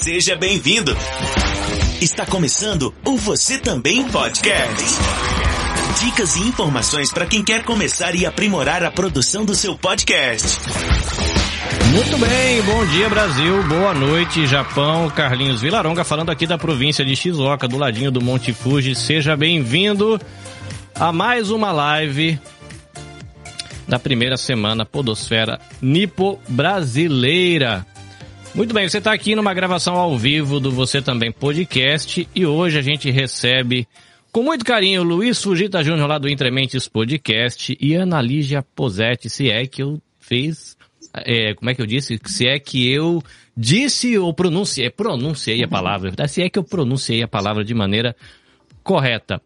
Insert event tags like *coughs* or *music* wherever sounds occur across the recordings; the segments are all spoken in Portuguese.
Seja bem-vindo. Está começando o Você Também Podcast. Dicas e informações para quem quer começar e aprimorar a produção do seu podcast. Muito bem, bom dia Brasil, boa noite Japão, Carlinhos Vilaronga falando aqui da província de Shizuoka, do ladinho do Monte Fuji. Seja bem-vindo a mais uma live da primeira semana Podosfera Nipo Brasileira. Muito bem, você está aqui numa gravação ao vivo do Você Também Podcast e hoje a gente recebe com muito carinho Luiz Fugita Júnior lá do Entrementes Podcast e Ana Lígia Posetti, se é que eu fiz, é, como é que eu disse? Se é que eu disse ou pronunciei, pronunciei a palavra, se é que eu pronunciei a palavra de maneira correta.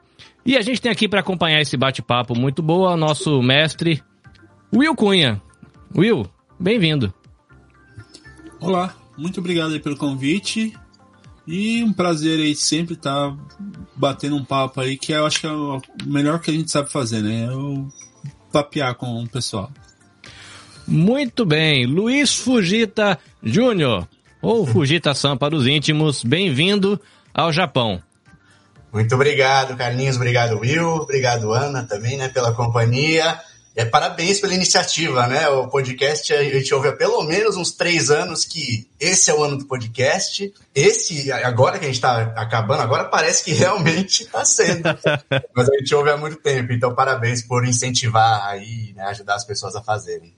E a gente tem aqui para acompanhar esse bate-papo muito boa nosso mestre Will Cunha. Will, bem-vindo. Olá, muito obrigado aí pelo convite. E um prazer aí sempre estar tá batendo um papo aí, que eu acho que é o melhor que a gente sabe fazer, né? Eu papear com o pessoal. Muito bem, Luiz Fujita Júnior, ou Fujita-san para os íntimos, bem-vindo ao Japão. Muito obrigado, Carlinhos, obrigado, Will, obrigado, Ana, também, né, pela companhia. É, parabéns pela iniciativa, né? O podcast a gente ouve há pelo menos uns três anos que esse é o ano do podcast. Esse, agora que a gente está acabando, agora parece que *laughs* realmente está sendo. Mas a gente ouve há muito tempo, então parabéns por incentivar aí, né, ajudar as pessoas a fazerem.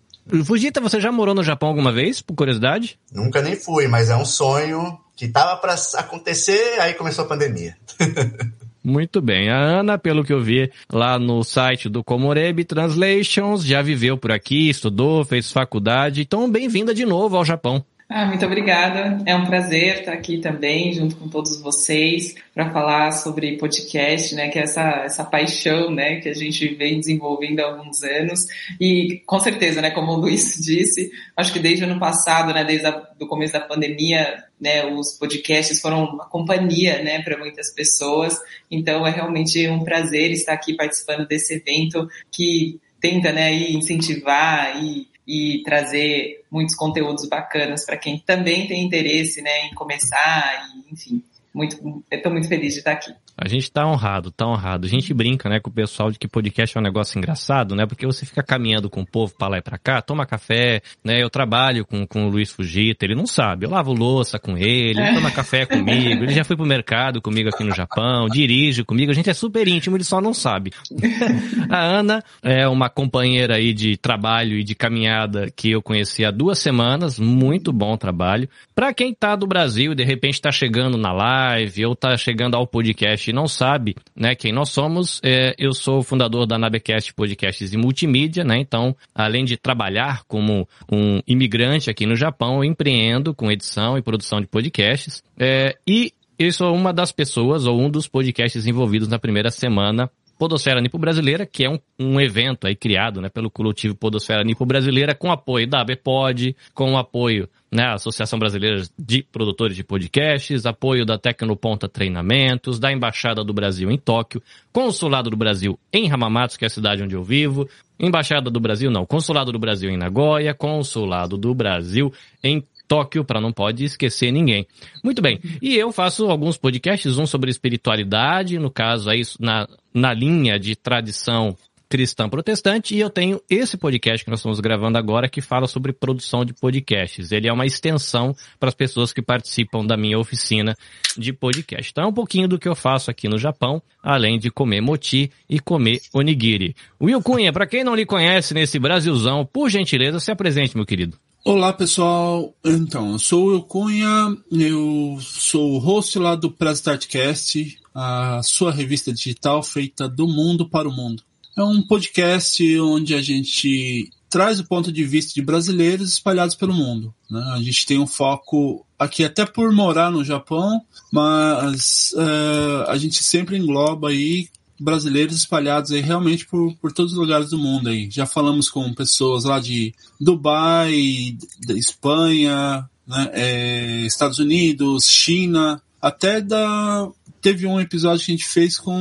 Fujita, você já morou no Japão alguma vez, por curiosidade? Nunca nem fui, mas é um sonho que tava para acontecer, aí começou a pandemia. *laughs* Muito bem. A Ana, pelo que eu vi lá no site do Comoreb Translations, já viveu por aqui, estudou, fez faculdade. Então, bem-vinda de novo ao Japão. Ah, muito obrigada. É um prazer estar aqui também, junto com todos vocês, para falar sobre podcast, né? Que é essa, essa paixão, né? Que a gente vem desenvolvendo há alguns anos. E, com certeza, né? Como o Luiz *laughs* disse, acho que desde o ano passado, né? Desde o começo da pandemia, né? Os podcasts foram uma companhia, né? Para muitas pessoas. Então, é realmente um prazer estar aqui participando desse evento que tenta, né? incentivar e e trazer muitos conteúdos bacanas para quem também tem interesse né, em começar e, enfim, muito, estou muito feliz de estar aqui. A gente tá honrado, tá honrado. A gente brinca, né, com o pessoal de que podcast é um negócio engraçado, né? Porque você fica caminhando com o povo para lá e pra cá, toma café, né? Eu trabalho com, com o Luiz Fugita, ele não sabe. Eu lavo louça com ele, ele toma café *laughs* comigo, ele já foi pro mercado comigo aqui no Japão, dirige comigo, a gente é super íntimo, ele só não sabe. *laughs* a Ana é uma companheira aí de trabalho e de caminhada que eu conheci há duas semanas, muito bom trabalho. Para quem tá do Brasil e de repente tá chegando na live ou tá chegando ao podcast e não sabe, né, quem nós somos, é, eu sou o fundador da Nabecast Podcasts e Multimídia, né? Então, além de trabalhar como um imigrante aqui no Japão, eu empreendo com edição e produção de podcasts. É, e eu sou uma das pessoas ou um dos podcasts envolvidos na primeira semana Podosfera Nipo Brasileira, que é um, um evento aí criado né, pelo coletivo Podosfera Nipo Brasileira, com apoio da ABPOD, com apoio né, Associação Brasileira de Produtores de Podcasts, apoio da Tecnoponta Treinamentos, da Embaixada do Brasil em Tóquio, Consulado do Brasil em Hamamatsu, que é a cidade onde eu vivo, Embaixada do Brasil, não, Consulado do Brasil em Nagoya, Consulado do Brasil em Tóquio, para não pode esquecer ninguém. Muito bem. E eu faço alguns podcasts, um sobre espiritualidade, no caso aí na, na linha de tradição cristã protestante e eu tenho esse podcast que nós estamos gravando agora que fala sobre produção de podcasts. Ele é uma extensão para as pessoas que participam da minha oficina de podcast. Então é um pouquinho do que eu faço aqui no Japão, além de comer moti e comer onigiri. Will Cunha, para quem não lhe conhece nesse Brasilzão, por gentileza, se apresente, meu querido. Olá pessoal, então, eu sou o Will Cunha, eu sou o host lá do Prestartcast, a sua revista digital feita do mundo para o mundo. É um podcast onde a gente traz o ponto de vista de brasileiros espalhados pelo mundo. Né? A gente tem um foco aqui até por morar no Japão, mas uh, a gente sempre engloba aí brasileiros espalhados aí realmente por, por todos os lugares do mundo aí. Já falamos com pessoas lá de Dubai, da Espanha, né, é, Estados Unidos, China, até da teve um episódio que a gente fez com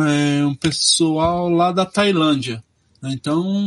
é, um pessoal lá da Tailândia. Né? Então,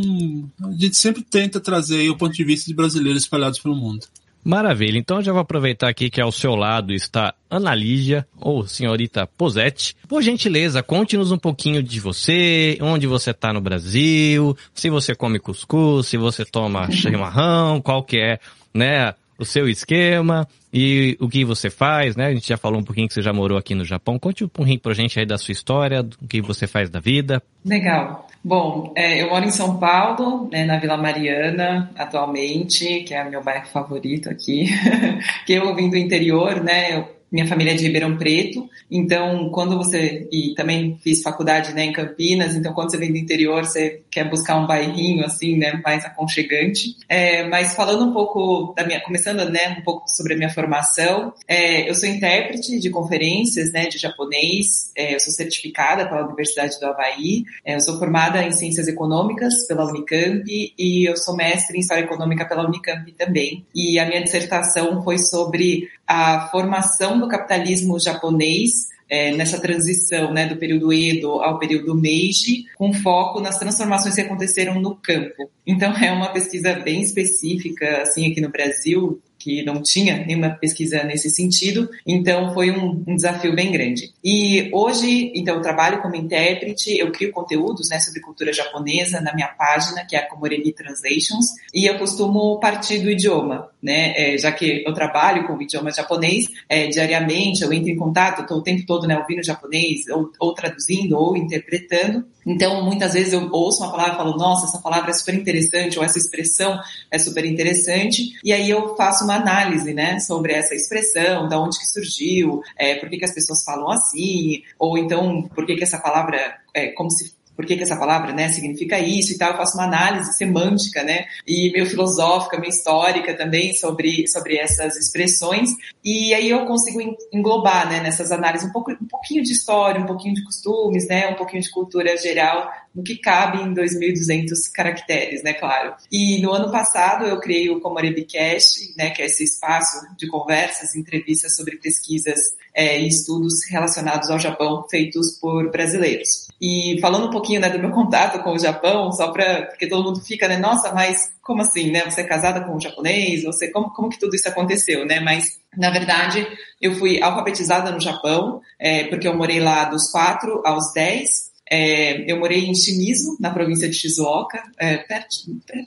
a gente sempre tenta trazer o ponto de vista de brasileiros espalhados pelo mundo. Maravilha. Então já vou aproveitar aqui que ao seu lado está Ana Lígia, ou senhorita Posete. Por gentileza, conte-nos um pouquinho de você, onde você está no Brasil, se você come cuscuz, se você toma *laughs* chimarrão, qual que é, né, o seu esquema e o que você faz, né? A gente já falou um pouquinho que você já morou aqui no Japão. Conte um pouquinho pra gente aí da sua história, do que você faz da vida. Legal. Bom, é, eu moro em São Paulo, né, na Vila Mariana, atualmente, que é meu bairro favorito aqui. *laughs* que eu vim do interior, né? Eu minha família é de Ribeirão Preto, então quando você e também fiz faculdade, né, em Campinas, então quando você vem do interior você quer buscar um bairrinho assim, né, mais aconchegante. É, mas falando um pouco da minha, começando, né, um pouco sobre a minha formação, é, eu sou intérprete de conferências, né, de japonês. É, eu sou certificada pela Universidade do Havaí. É, eu sou formada em ciências econômicas pela Unicamp e eu sou mestre em história econômica pela Unicamp também. E a minha dissertação foi sobre a formação do capitalismo japonês é, nessa transição né, do período Edo ao período Meiji, com foco nas transformações que aconteceram no campo. Então é uma pesquisa bem específica, assim, aqui no Brasil, que não tinha nenhuma pesquisa nesse sentido, então foi um, um, desafio bem grande. E hoje, então, eu trabalho como intérprete, eu crio conteúdos né, sobre cultura japonesa na minha página, que é a Komoremi Translations, e eu costumo partir do idioma, né, é, já que eu trabalho com o idioma japonês é, diariamente, eu entro em contato, estou o tempo todo né, ouvindo japonês, ou, ou traduzindo, ou interpretando, então, muitas vezes eu ouço uma palavra e falo, nossa, essa palavra é super interessante, ou essa expressão é super interessante, e aí eu faço uma análise, né, sobre essa expressão, da onde que surgiu, é, por que, que as pessoas falam assim, ou então, por que, que essa palavra, é, como se por que, que essa palavra né, significa isso e tal. Eu faço uma análise semântica, né, e meio filosófica, meio histórica também sobre, sobre essas expressões. E aí eu consigo englobar né, nessas análises um, pouco, um pouquinho de história, um pouquinho de costumes, né, um pouquinho de cultura geral, no que cabe em 2.200 caracteres, né, claro. E no ano passado eu criei o Komorebicast, né, que é esse espaço de conversas, entrevistas sobre pesquisas é, e estudos relacionados ao Japão feitos por brasileiros. E falando um pouquinho né, do meu *laughs* contato com o Japão, só para porque todo mundo fica, né, nossa, mas como assim, né? Você é casada com um japonês? Você como como que tudo isso aconteceu, né? Mas na verdade eu fui alfabetizada no Japão, é, porque eu morei lá dos 4 aos 10 é, eu morei em Shimizu, na província de Shizuoka, é, perto,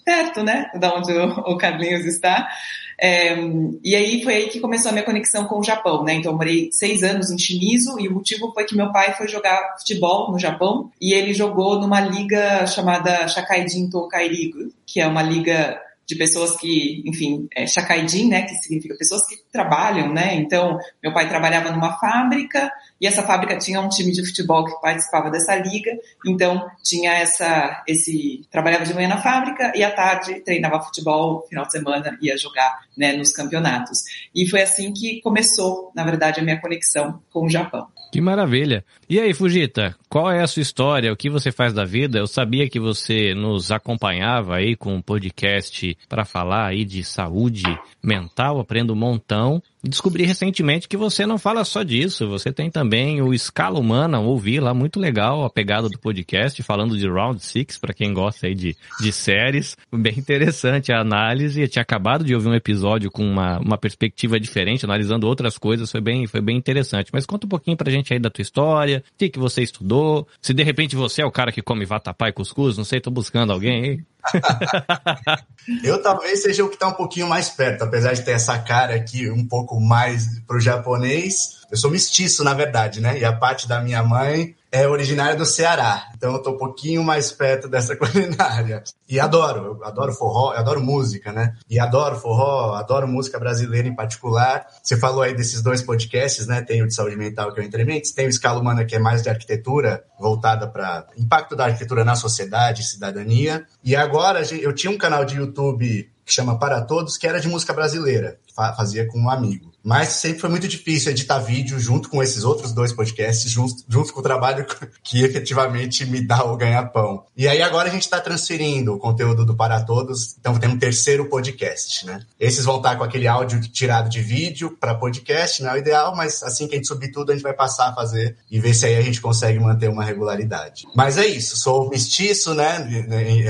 perto, né, da onde o, o Carlinhos está. É, e aí foi aí que começou a minha conexão com o Japão, né? Então eu morei seis anos em Shimizu e o motivo foi que meu pai foi jogar futebol no Japão e ele jogou numa liga chamada Shakaijin Tokairigu, que é uma liga de pessoas que, enfim, é Shakaijin, né, que significa pessoas que trabalham, né? Então, meu pai trabalhava numa fábrica e essa fábrica tinha um time de futebol que participava dessa liga, então tinha essa esse trabalhava de manhã na fábrica e à tarde treinava futebol, final de semana ia jogar, né, nos campeonatos. E foi assim que começou, na verdade, a minha conexão com o Japão. Que maravilha. E aí, Fujita, qual é a sua história? O que você faz da vida? Eu sabia que você nos acompanhava aí com um podcast para falar aí de saúde mental, aprendo um montão não. Descobri recentemente que você não fala só disso, você tem também o Escala Humana, ouvi lá, muito legal a pegada do podcast, falando de Round Six para quem gosta aí de, de séries. Bem interessante a análise, eu tinha acabado de ouvir um episódio com uma, uma perspectiva diferente, analisando outras coisas, foi bem, foi bem interessante. Mas conta um pouquinho pra gente aí da tua história, o que, que você estudou, se de repente você é o cara que come vatapá e cuscuz, não sei, tô buscando alguém aí. *laughs* eu talvez seja o que está um pouquinho mais perto, apesar de ter essa cara aqui um pouco mais pro japonês. Eu sou mestiço, na verdade, né? E a parte da minha mãe é originária do Ceará. Então eu tô um pouquinho mais perto dessa *laughs* culinária. E adoro, eu adoro forró, eu adoro música, né? E adoro forró, adoro música brasileira em particular. Você falou aí desses dois podcasts, né? Tem o de saúde mental, que é o Entrementes, tem o Escala Humana, que é mais de arquitetura, voltada para impacto da arquitetura na sociedade, cidadania. E agora eu tinha um canal de YouTube que chama Para Todos, que era de música brasileira, que fazia com um amigo. Mas sempre foi muito difícil editar vídeo junto com esses outros dois podcasts, junto, junto com o trabalho *laughs* que efetivamente me dá o ganha-pão. E aí agora a gente está transferindo o conteúdo do Para Todos, então tem um terceiro podcast, né? Esses vão estar com aquele áudio tirado de vídeo para podcast, não é o ideal, mas assim que a gente subir tudo, a gente vai passar a fazer e ver se aí a gente consegue manter uma regularidade. Mas é isso, sou mestiço, né,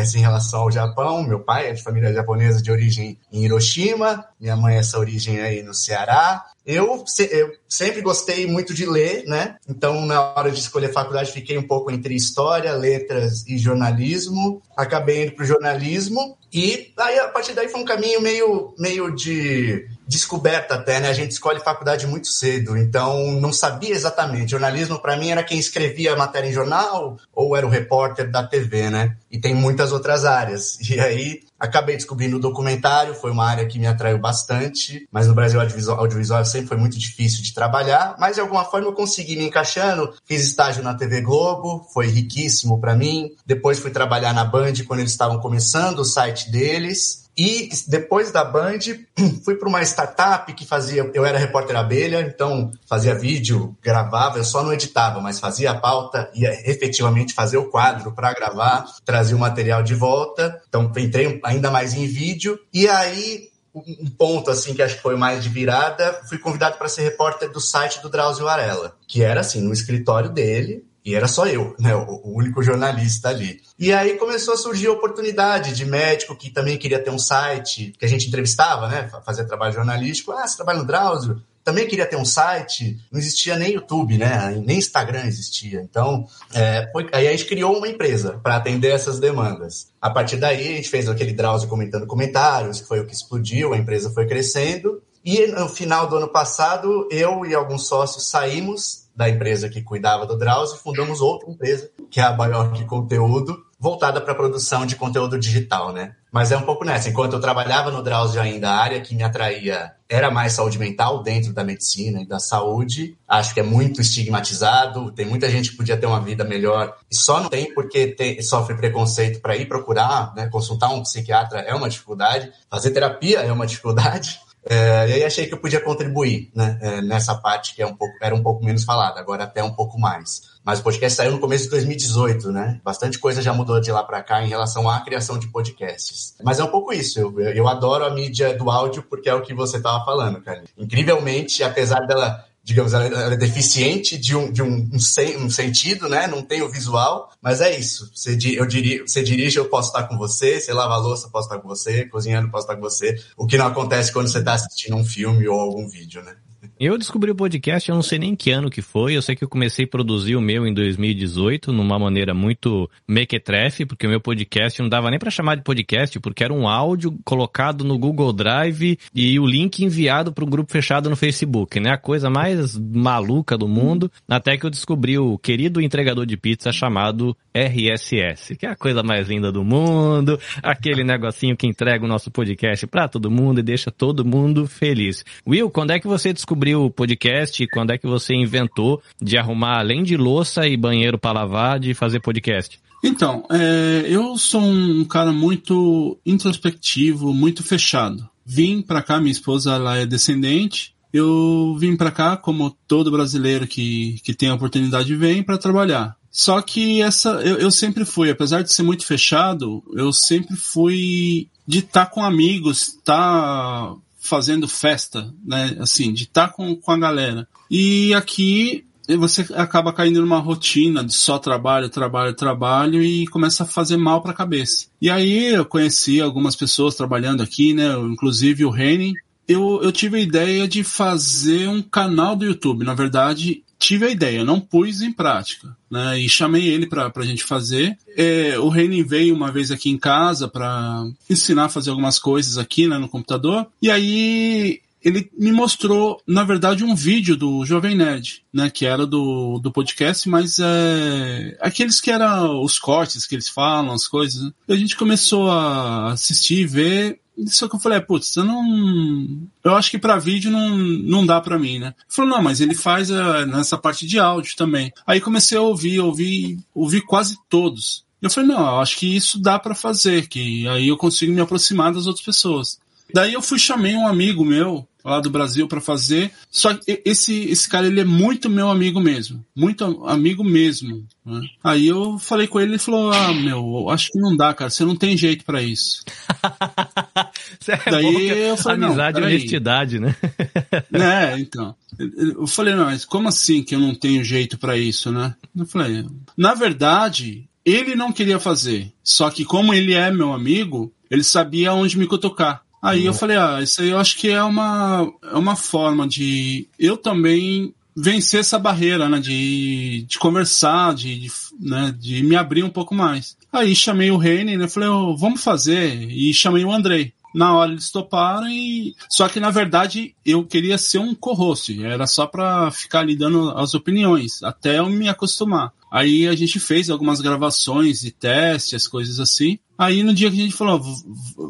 assim, em relação ao Japão. Meu pai é de família japonesa de origem em Hiroshima, Minha mãe essa origem aí no Ceará. Eu, eu, sempre gostei muito de ler, né? Então, na hora de escolher faculdade, fiquei um pouco entre história, letras e jornalismo. Acabei indo para o jornalismo. E aí, a partir daí, foi um caminho meio, meio de descoberta até, né? A gente escolhe faculdade muito cedo, então não sabia exatamente. Jornalismo, para mim, era quem escrevia a matéria em jornal ou era o repórter da TV, né? E tem muitas outras áreas. E aí, acabei descobrindo o documentário, foi uma área que me atraiu bastante, mas no Brasil audiovisual, audiovisual sempre foi muito difícil de trabalhar, mas de alguma forma eu consegui me encaixando. Fiz estágio na TV Globo, foi riquíssimo para mim. Depois fui trabalhar na Band quando eles estavam começando o site deles. E depois da Band, *clears throat* fui para uma startup que fazia. Eu era repórter abelha, então fazia vídeo, gravava, eu só não editava, mas fazia a pauta, ia efetivamente fazer o quadro para gravar, trazia o material de volta. Então entrei ainda mais em vídeo. E aí um ponto assim que acho que foi mais de virada, fui convidado para ser repórter do site do Drauzio Varela, que era assim no escritório dele, e era só eu, né, o único jornalista ali. E aí começou a surgir a oportunidade de médico que também queria ter um site, que a gente entrevistava, né, fazer trabalho jornalístico. Ah, você trabalha no Drauzio? Também queria ter um site, não existia nem YouTube, né, nem Instagram existia. Então, é, foi, aí a gente criou uma empresa para atender essas demandas. A partir daí, a gente fez aquele Drauzio comentando comentários, que foi o que explodiu, a empresa foi crescendo. E no final do ano passado, eu e alguns sócios saímos da empresa que cuidava do Drauzio, fundamos outra empresa, que é a Baiorque Conteúdo, voltada para a produção de conteúdo digital, né? Mas é um pouco nessa. Enquanto eu trabalhava no Drauzio ainda, a área que me atraía era mais saúde mental dentro da medicina e da saúde. Acho que é muito estigmatizado. Tem muita gente que podia ter uma vida melhor e só não tem porque tem, sofre preconceito para ir procurar, né? Consultar um psiquiatra é uma dificuldade. Fazer terapia é uma dificuldade. É, e aí achei que eu podia contribuir né, é, nessa parte que é um pouco, era um pouco menos falada, agora até um pouco mais. Mas o podcast saiu no começo de 2018, né? Bastante coisa já mudou de lá para cá em relação à criação de podcasts. Mas é um pouco isso. Eu, eu adoro a mídia do áudio porque é o que você estava falando, cara. Incrivelmente, apesar dela digamos, ela, é deficiente de um, de um, um, um, sentido, né? Não tem o visual, mas é isso. Você, eu diri, você dirige, eu posso estar com você, você lava a louça, eu posso estar com você, cozinhando, eu posso estar com você. O que não acontece quando você está assistindo um filme ou algum vídeo, né? Eu descobri o podcast, eu não sei nem que ano que foi, eu sei que eu comecei a produzir o meu em 2018, numa maneira muito mequetrefe, porque o meu podcast não dava nem para chamar de podcast, porque era um áudio colocado no Google Drive e o link enviado para um grupo fechado no Facebook, né? A coisa mais maluca do mundo, até que eu descobri o querido entregador de pizza chamado RSS, que é a coisa mais linda do mundo, aquele negocinho que entrega o nosso podcast para todo mundo e deixa todo mundo feliz. Will, quando é que você descobriu o podcast? Quando é que você inventou de arrumar, além de louça e banheiro para lavar, de fazer podcast? Então, é, eu sou um cara muito introspectivo, muito fechado. Vim para cá, minha esposa ela é descendente. Eu vim para cá, como todo brasileiro que, que tem a oportunidade vem, para trabalhar. Só que essa, eu, eu sempre fui, apesar de ser muito fechado, eu sempre fui de estar tá com amigos, estar tá fazendo festa, né? Assim, de estar tá com, com a galera. E aqui você acaba caindo numa rotina de só trabalho, trabalho, trabalho e começa a fazer mal para a cabeça. E aí eu conheci algumas pessoas trabalhando aqui, né? Inclusive o Reni. Eu, eu tive a ideia de fazer um canal do YouTube. Na verdade, tive a ideia, não pus em prática, né? E chamei ele para a gente fazer. É, o Renin veio uma vez aqui em casa para ensinar a fazer algumas coisas aqui né, no computador. E aí ele me mostrou, na verdade, um vídeo do Jovem Nerd, né? Que era do, do podcast, mas é, aqueles que eram os cortes que eles falam, as coisas. Né? A gente começou a assistir e ver só que eu falei, putz, eu não. Eu acho que para vídeo não, não dá para mim, né? Falou, não, mas ele faz uh, nessa parte de áudio também. Aí comecei a ouvir, ouvir, ouvir quase todos. Eu falei, não, eu acho que isso dá para fazer, que aí eu consigo me aproximar das outras pessoas. Daí eu fui chamei um amigo meu lá do Brasil para fazer. Só que esse, esse cara, ele é muito meu amigo mesmo. Muito amigo mesmo. Né? Aí eu falei com ele, ele falou, ah, meu, acho que não dá, cara, você não tem jeito para isso. *laughs* é Daí eu falei, amizade e honestidade, né? *laughs* né, então. Eu falei, não, mas como assim que eu não tenho jeito para isso, né? Eu falei, na verdade, ele não queria fazer. Só que como ele é meu amigo, ele sabia onde me cutucar. Aí eu falei, ah, isso aí eu acho que é uma, é uma forma de eu também vencer essa barreira, né, de, de conversar, de, de, né, de me abrir um pouco mais. Aí chamei o Reine, né, falei, oh, vamos fazer, e chamei o Andrei. Na hora eles toparam e. Só que na verdade eu queria ser um co-host, era só para ficar ali dando as opiniões, até eu me acostumar. Aí a gente fez algumas gravações e testes, coisas assim. Aí no dia que a gente falou,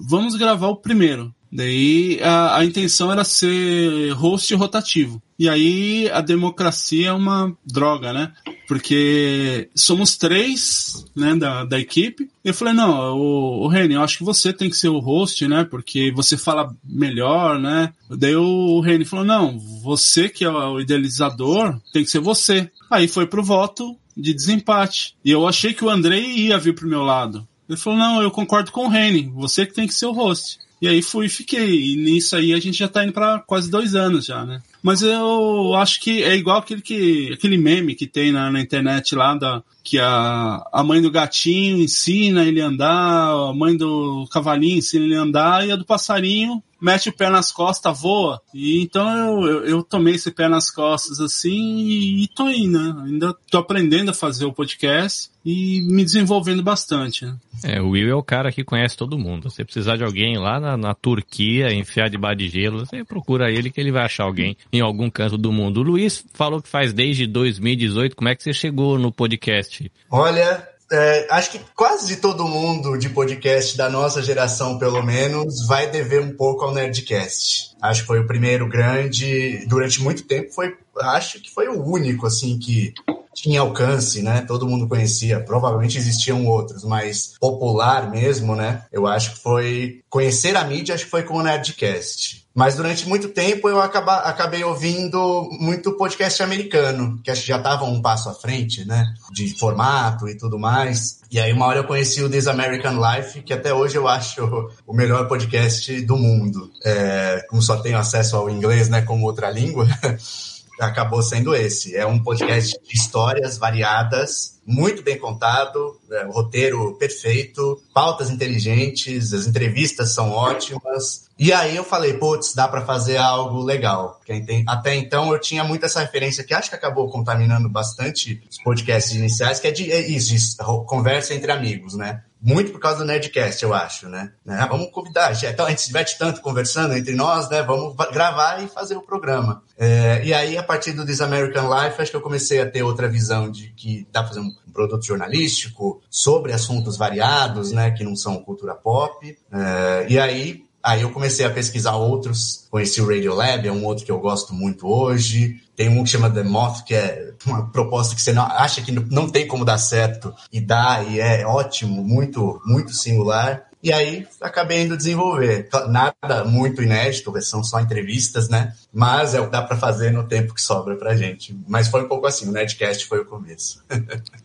vamos gravar o primeiro. Daí a, a intenção era ser host rotativo. E aí a democracia é uma droga, né? Porque somos três, né, da, da equipe. Eu falei, não, o, o Reni, eu acho que você tem que ser o host, né? Porque você fala melhor, né? Daí o Reni falou, não, você que é o idealizador, tem que ser você. Aí foi pro voto de desempate. E eu achei que o Andrei ia vir pro meu lado. Ele falou, não, eu concordo com o Reni, você que tem que ser o host. E aí fui e fiquei. E nisso aí a gente já tá indo para quase dois anos já, né? Mas eu acho que é igual aquele, que, aquele meme que tem na, na internet lá da, que a, a mãe do gatinho ensina ele a andar, a mãe do cavalinho ensina ele a andar, e a do passarinho mete o pé nas costas, voa. E então eu, eu, eu tomei esse pé nas costas assim e, e tô indo, né? Ainda tô aprendendo a fazer o podcast e me desenvolvendo bastante. Né? É, o Will é o cara que conhece todo mundo. Se precisar de alguém lá na, na Turquia, enfiar debaixo de gelo, você procura ele que ele vai achar alguém em algum canto do mundo. O Luiz falou que faz desde 2018. Como é que você chegou no podcast? Olha, é, acho que quase todo mundo de podcast da nossa geração, pelo menos, vai dever um pouco ao Nerdcast. Acho que foi o primeiro grande, durante muito tempo foi, acho que foi o único assim que tinha alcance, né? Todo mundo conhecia. Provavelmente existiam outros, mas popular mesmo, né? Eu acho que foi conhecer a mídia, acho que foi com o Nerdcast. Mas durante muito tempo eu acaba, acabei ouvindo muito podcast americano, que acho que já estava um passo à frente, né? De formato e tudo mais. E aí uma hora eu conheci o This American Life, que até hoje eu acho *laughs* o melhor podcast do mundo. É, como só tenho acesso ao inglês, né, como outra língua, *laughs* acabou sendo esse. É um podcast de histórias variadas, muito bem contado, é, roteiro perfeito, pautas inteligentes, as entrevistas são ótimas. E aí eu falei, putz, dá para fazer algo legal. Até então eu tinha muito essa referência que acho que acabou contaminando bastante os podcasts iniciais, que é de é isso, conversa entre amigos, né? Muito por causa do Nerdcast, eu acho, né? né? Vamos convidar, então a gente se diverte tanto conversando entre nós, né? Vamos gravar e fazer o programa. É, e aí, a partir do This American Life, acho que eu comecei a ter outra visão de que dá pra fazer um produto jornalístico sobre assuntos variados, né? Que não são cultura pop. É, e aí, Aí eu comecei a pesquisar outros, conheci o Radiolab, é um outro que eu gosto muito hoje. Tem um que chama The Moth, que é uma proposta que você não, acha que não tem como dar certo e dá, e é ótimo, muito, muito singular. E aí acabei indo desenvolver. Nada muito inédito, são só entrevistas, né? Mas é o que dá para fazer no tempo que sobra pra gente. Mas foi um pouco assim, o Nerdcast foi o começo. *laughs*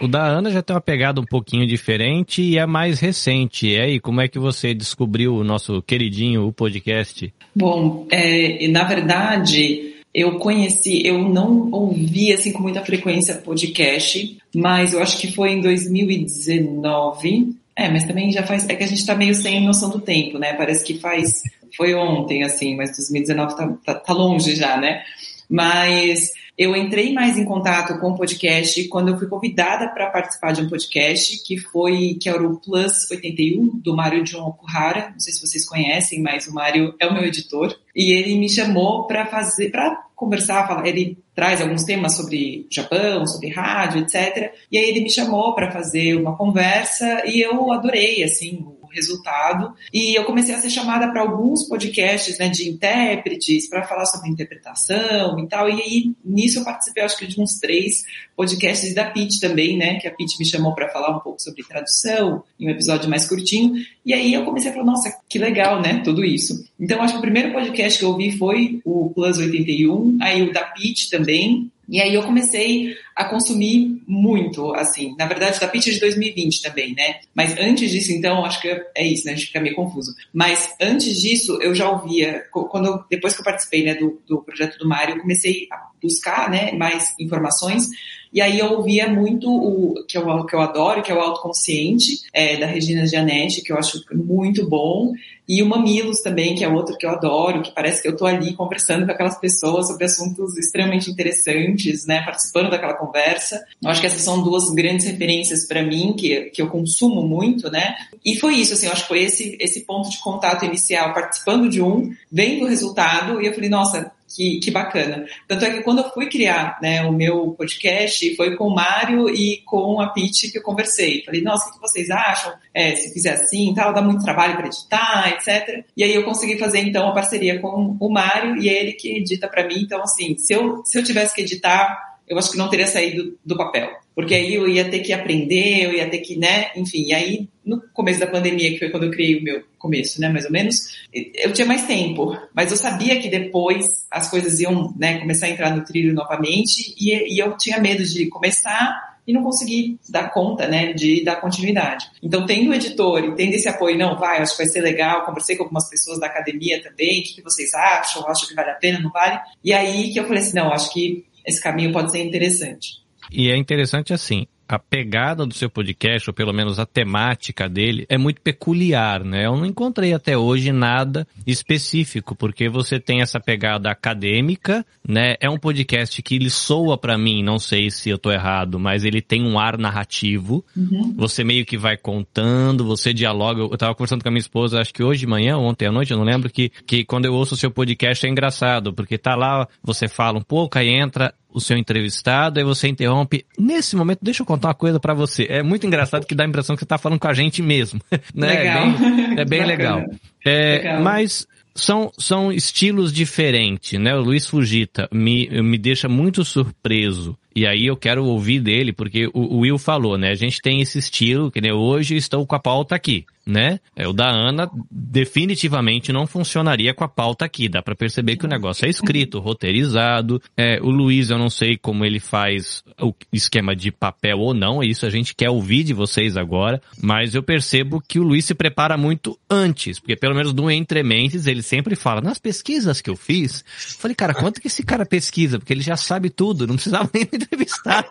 O da Ana já tem uma pegada um pouquinho diferente e é mais recente. E aí, como é que você descobriu o nosso queridinho, o podcast? Bom, é, na verdade, eu conheci, eu não ouvi assim com muita frequência podcast, mas eu acho que foi em 2019. É, mas também já faz. É que a gente tá meio sem noção do tempo, né? Parece que faz. Foi ontem, assim, mas 2019 tá, tá, tá longe já, né? Mas eu entrei mais em contato com o podcast quando eu fui convidada para participar de um podcast que foi que era o Plus 81 do Mário John Okuhara. Não sei se vocês conhecem, mas o Mário é o meu editor e ele me chamou para fazer para conversar, falar, ele traz alguns temas sobre Japão, sobre rádio, etc. E aí ele me chamou para fazer uma conversa e eu adorei assim resultado. E eu comecei a ser chamada para alguns podcasts né, de intérpretes para falar sobre interpretação e tal. E aí, nisso eu participei, acho que de uns três podcasts da Pete também, né? Que a Pete me chamou para falar um pouco sobre tradução, em um episódio mais curtinho. E aí eu comecei a falar, nossa, que legal, né? Tudo isso. Então, acho que o primeiro podcast que eu ouvi foi o Plus 81, aí o da Pete também, e aí eu comecei a consumir muito, assim, na verdade da pitch de 2020 também, né? Mas antes disso, então, acho que é isso, né? A gente fica meio confuso. Mas antes disso, eu já ouvia, quando depois que eu participei, né, do, do projeto do Mário, eu comecei a buscar, né, mais informações E aí eu ouvia muito o que eu, que eu adoro, que é o autoconsciente, é, da Regina Gianetti, que eu acho muito bom. E o Mamilos também, que é outro que eu adoro, que parece que eu tô ali conversando com aquelas pessoas sobre assuntos extremamente interessantes, né, participando daquela conversa. Eu acho que essas são duas grandes referências para mim, que, que eu consumo muito, né. E foi isso, assim, eu acho que foi esse, esse ponto de contato inicial, participando de um, vendo o resultado, e eu falei, nossa, que, que bacana. Tanto é que quando eu fui criar né, o meu podcast, foi com o Mário e com a Pete que eu conversei. Falei, nossa, o que vocês acham? É, se fizer assim, tal, dá muito trabalho para editar, etc. E aí eu consegui fazer então a parceria com o Mário e ele que edita para mim. Então, assim, se eu, se eu tivesse que editar, eu acho que não teria saído do papel. Porque aí eu ia ter que aprender, eu ia ter que, né, enfim, e aí no começo da pandemia, que foi quando eu criei o meu começo, né, mais ou menos, eu tinha mais tempo, mas eu sabia que depois as coisas iam, né, começar a entrar no trilho novamente e, e eu tinha medo de começar e não conseguir dar conta, né, de dar continuidade. Então, tendo o editor e tendo esse apoio, não, vai, acho que vai ser legal, conversei com algumas pessoas da academia também, o que, que vocês acham, acho que vale a pena, não vale? E aí que eu falei assim, não, acho que esse caminho pode ser interessante. E é interessante assim, a pegada do seu podcast, ou pelo menos a temática dele, é muito peculiar, né? Eu não encontrei até hoje nada específico, porque você tem essa pegada acadêmica, né? É um podcast que ele soa para mim, não sei se eu tô errado, mas ele tem um ar narrativo. Uhum. Você meio que vai contando, você dialoga. Eu tava conversando com a minha esposa, acho que hoje de manhã, ontem à noite, eu não lembro, que, que quando eu ouço o seu podcast é engraçado, porque tá lá, você fala um pouco, aí entra o seu entrevistado, aí você interrompe. Nesse momento, deixa eu contar uma coisa para você. É muito engraçado que dá a impressão que você tá falando com a gente mesmo. *laughs* né? Legal. É bem, é bem legal. É, legal. Mas são, são estilos diferentes, né? O Luiz Fugita me, me deixa muito surpreso. E aí eu quero ouvir dele, porque o, o Will falou, né? A gente tem esse estilo, que né, hoje estou com a pauta aqui né? É, o da Ana definitivamente não funcionaria com a pauta aqui. Dá para perceber que o negócio é escrito, roteirizado. É, o Luiz, eu não sei como ele faz o esquema de papel ou não. Isso a gente quer ouvir de vocês agora. Mas eu percebo que o Luiz se prepara muito antes, porque pelo menos no Entre Mentes ele sempre fala nas pesquisas que eu fiz. Eu falei, cara, quanto que esse cara pesquisa? Porque ele já sabe tudo, não precisava *laughs* nem me entrevistar.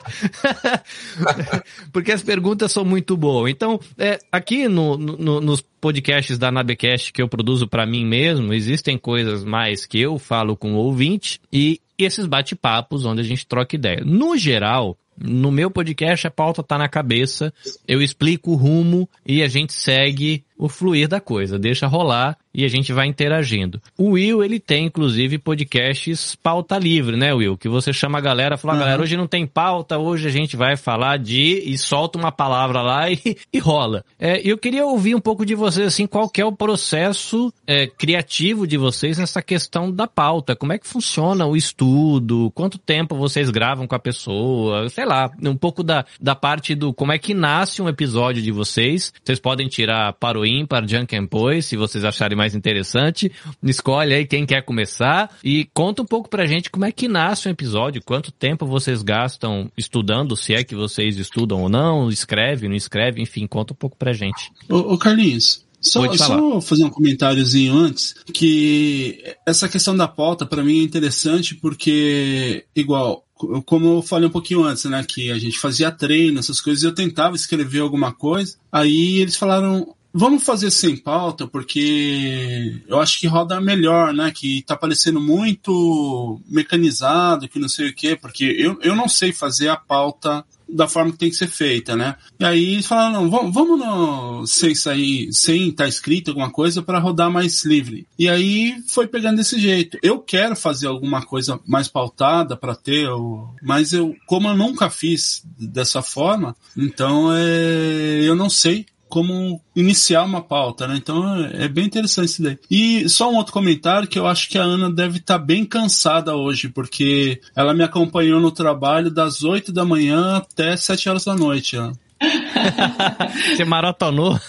*laughs* porque as perguntas são muito boas. Então, é, aqui no, no no, nos podcasts da Nabecast que eu produzo para mim mesmo, existem coisas mais que eu falo com o ouvinte e esses bate-papos onde a gente troca ideia. No geral, no meu podcast a pauta tá na cabeça, eu explico o rumo e a gente segue o fluir da coisa, deixa rolar e a gente vai interagindo. O Will, ele tem, inclusive, podcasts pauta livre, né, Will? Que você chama a galera, fala, uhum. galera, hoje não tem pauta, hoje a gente vai falar de... e solta uma palavra lá *laughs* e, e rola. É, eu queria ouvir um pouco de vocês, assim, qual é o processo é, criativo de vocês nessa questão da pauta. Como é que funciona o estudo? Quanto tempo vocês gravam com a pessoa? Sei lá, um pouco da, da parte do como é que nasce um episódio de vocês. Vocês podem tirar para o ímpar, Junk and se vocês acharem mais interessante. Escolhe aí quem quer começar e conta um pouco pra gente como é que nasce um episódio, quanto tempo vocês gastam estudando, se é que vocês estudam ou não, escreve, não escreve, enfim, conta um pouco pra gente. Ô, ô Carlinhos, só, só, fazer um comentáriozinho antes, que essa questão da pauta para mim é interessante porque, igual, como eu falei um pouquinho antes, né, que a gente fazia treino, essas coisas, eu tentava escrever alguma coisa, aí eles falaram, Vamos fazer sem pauta, porque eu acho que roda melhor, né? Que tá parecendo muito mecanizado, que não sei o quê, porque eu, eu não sei fazer a pauta da forma que tem que ser feita, né? E aí eles falaram, não, vamos, vamos no, sem sair, sem estar tá escrito alguma coisa para rodar mais livre. E aí foi pegando desse jeito. Eu quero fazer alguma coisa mais pautada para ter, mas eu, como eu nunca fiz dessa forma, então é, eu não sei como iniciar uma pauta, né? Então é bem interessante isso daí. E só um outro comentário que eu acho que a Ana deve estar tá bem cansada hoje, porque ela me acompanhou no trabalho das 8 da manhã até 7 horas da noite. Ó. *laughs* Você maratonou?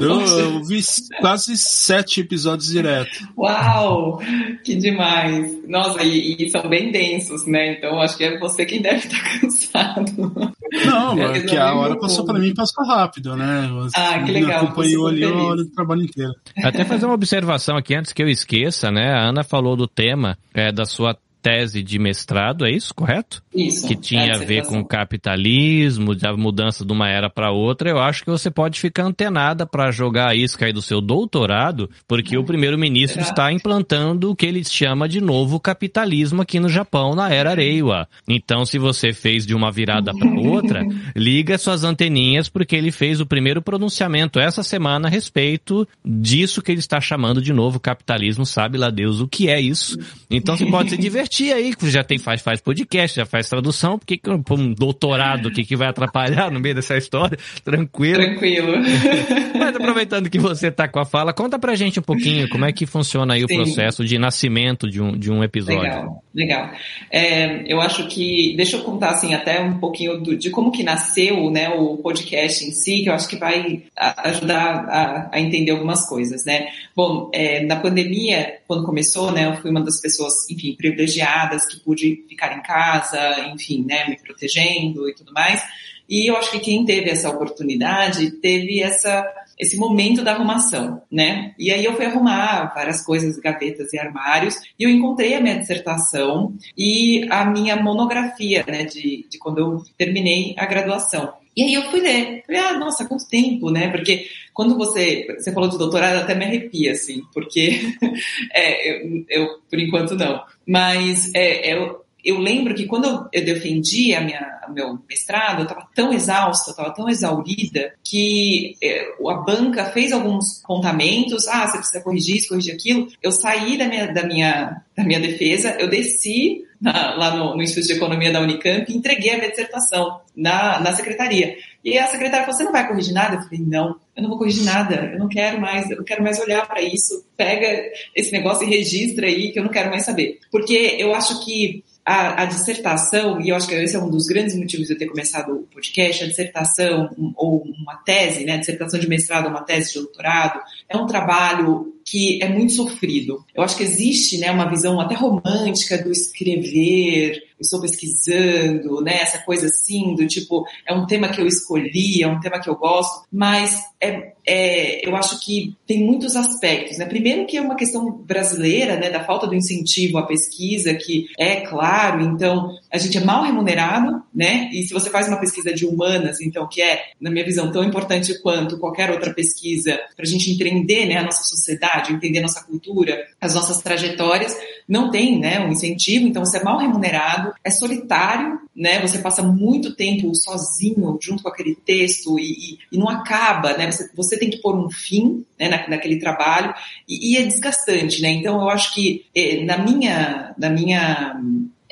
Eu, eu, vi quase sete episódios direto. Uau! Que demais! Nossa, e, e, são bem densos, né? Então acho que é você quem deve estar *laughs* cansado. Não, é que a hora passou para mim passou rápido, né? Você ah, que legal. acompanhou ali a hora do trabalho inteiro. Até fazer uma observação aqui antes que eu esqueça, né? A Ana falou do tema é, da sua tese de mestrado, é isso, correto? Isso. Que tinha é a ver com capitalismo, a mudança de uma era para outra. Eu acho que você pode ficar antenada para jogar a isca aí do seu doutorado, porque o primeiro-ministro está implantando o que ele chama de novo capitalismo aqui no Japão, na era Reiwa. Então, se você fez de uma virada para outra, *laughs* liga suas anteninhas, porque ele fez o primeiro pronunciamento essa semana a respeito disso que ele está chamando de novo capitalismo, sabe lá Deus o que é isso. Então você pode se divertir *laughs* aí, já tem faz, faz podcast, já faz tradução, porque que um doutorado que, que vai atrapalhar no meio dessa história? Tranquilo. Tranquilo. *laughs* Mas aproveitando que você está com a fala, conta pra gente um pouquinho como é que funciona aí Sim. o processo de nascimento de um, de um episódio. Legal, legal. É, eu acho que, deixa eu contar assim até um pouquinho do, de como que nasceu né, o podcast em si, que eu acho que vai ajudar a, a entender algumas coisas, né? Bom, é, na pandemia, quando começou, né, eu fui uma das pessoas, enfim, privilegiadas que pude ficar em casa, enfim, né, me protegendo e tudo mais. E eu acho que quem teve essa oportunidade teve essa esse momento da arrumação, né? E aí eu fui arrumar várias coisas, gavetas e armários, e eu encontrei a minha dissertação e a minha monografia, né, de, de quando eu terminei a graduação. E aí eu fui ler. Falei, ah, nossa, quanto tempo, né? Porque quando você, você falou de doutorado, até me arrepia, assim, porque *laughs* é, eu, eu, por enquanto não. Mas é, eu, eu lembro que quando eu, defendi a minha, o meu mestrado, eu estava tão exausta, estava tão exaurida, que é, a banca fez alguns contamentos, ah, você precisa corrigir isso, corrigir aquilo. Eu saí da minha, da minha, da minha defesa, eu desci na, lá no, no, Instituto de Economia da Unicamp e entreguei a minha dissertação na, na secretaria. E a secretária falou, você não vai corrigir nada? Eu falei, não, eu não vou corrigir nada, eu não quero mais, eu não quero mais olhar para isso, pega esse negócio e registra aí que eu não quero mais saber. Porque eu acho que a, a, dissertação, e eu acho que esse é um dos grandes motivos de eu ter começado o podcast, a dissertação um, ou uma tese, né, dissertação de mestrado ou uma tese de doutorado, é um trabalho que é muito sofrido. Eu acho que existe, né, uma visão até romântica do escrever, estou pesquisando, né, essa coisa assim, do tipo, é um tema que eu escolhi, é um tema que eu gosto, mas é, é, eu acho que tem muitos aspectos, né, primeiro que é uma questão brasileira, né, da falta do incentivo à pesquisa, que é claro, então, a gente é mal remunerado, né, e se você faz uma pesquisa de humanas, então, que é, na minha visão, tão importante quanto qualquer outra pesquisa, para a gente entender, né, a nossa sociedade, entender a nossa cultura, as nossas trajetórias, não tem, né, um incentivo, então você é mal remunerado, é solitário, né, você passa muito tempo sozinho junto com aquele texto e, e, e não acaba, né, você, você, tem que pôr um fim, né, na, naquele trabalho. E, e, é desgastante, né, então eu acho que eh, na minha, na minha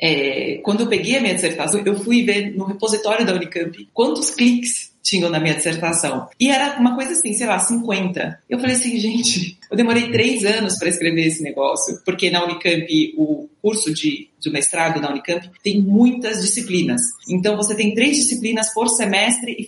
é, quando eu peguei a minha dissertação, eu fui ver no repositório da Unicamp quantos cliques tinham na minha dissertação. E era uma coisa assim, sei lá, 50. Eu falei assim, gente, eu demorei três anos para escrever esse negócio, porque na Unicamp, o curso de, de mestrado na Unicamp tem muitas disciplinas. Então, você tem três disciplinas por semestre e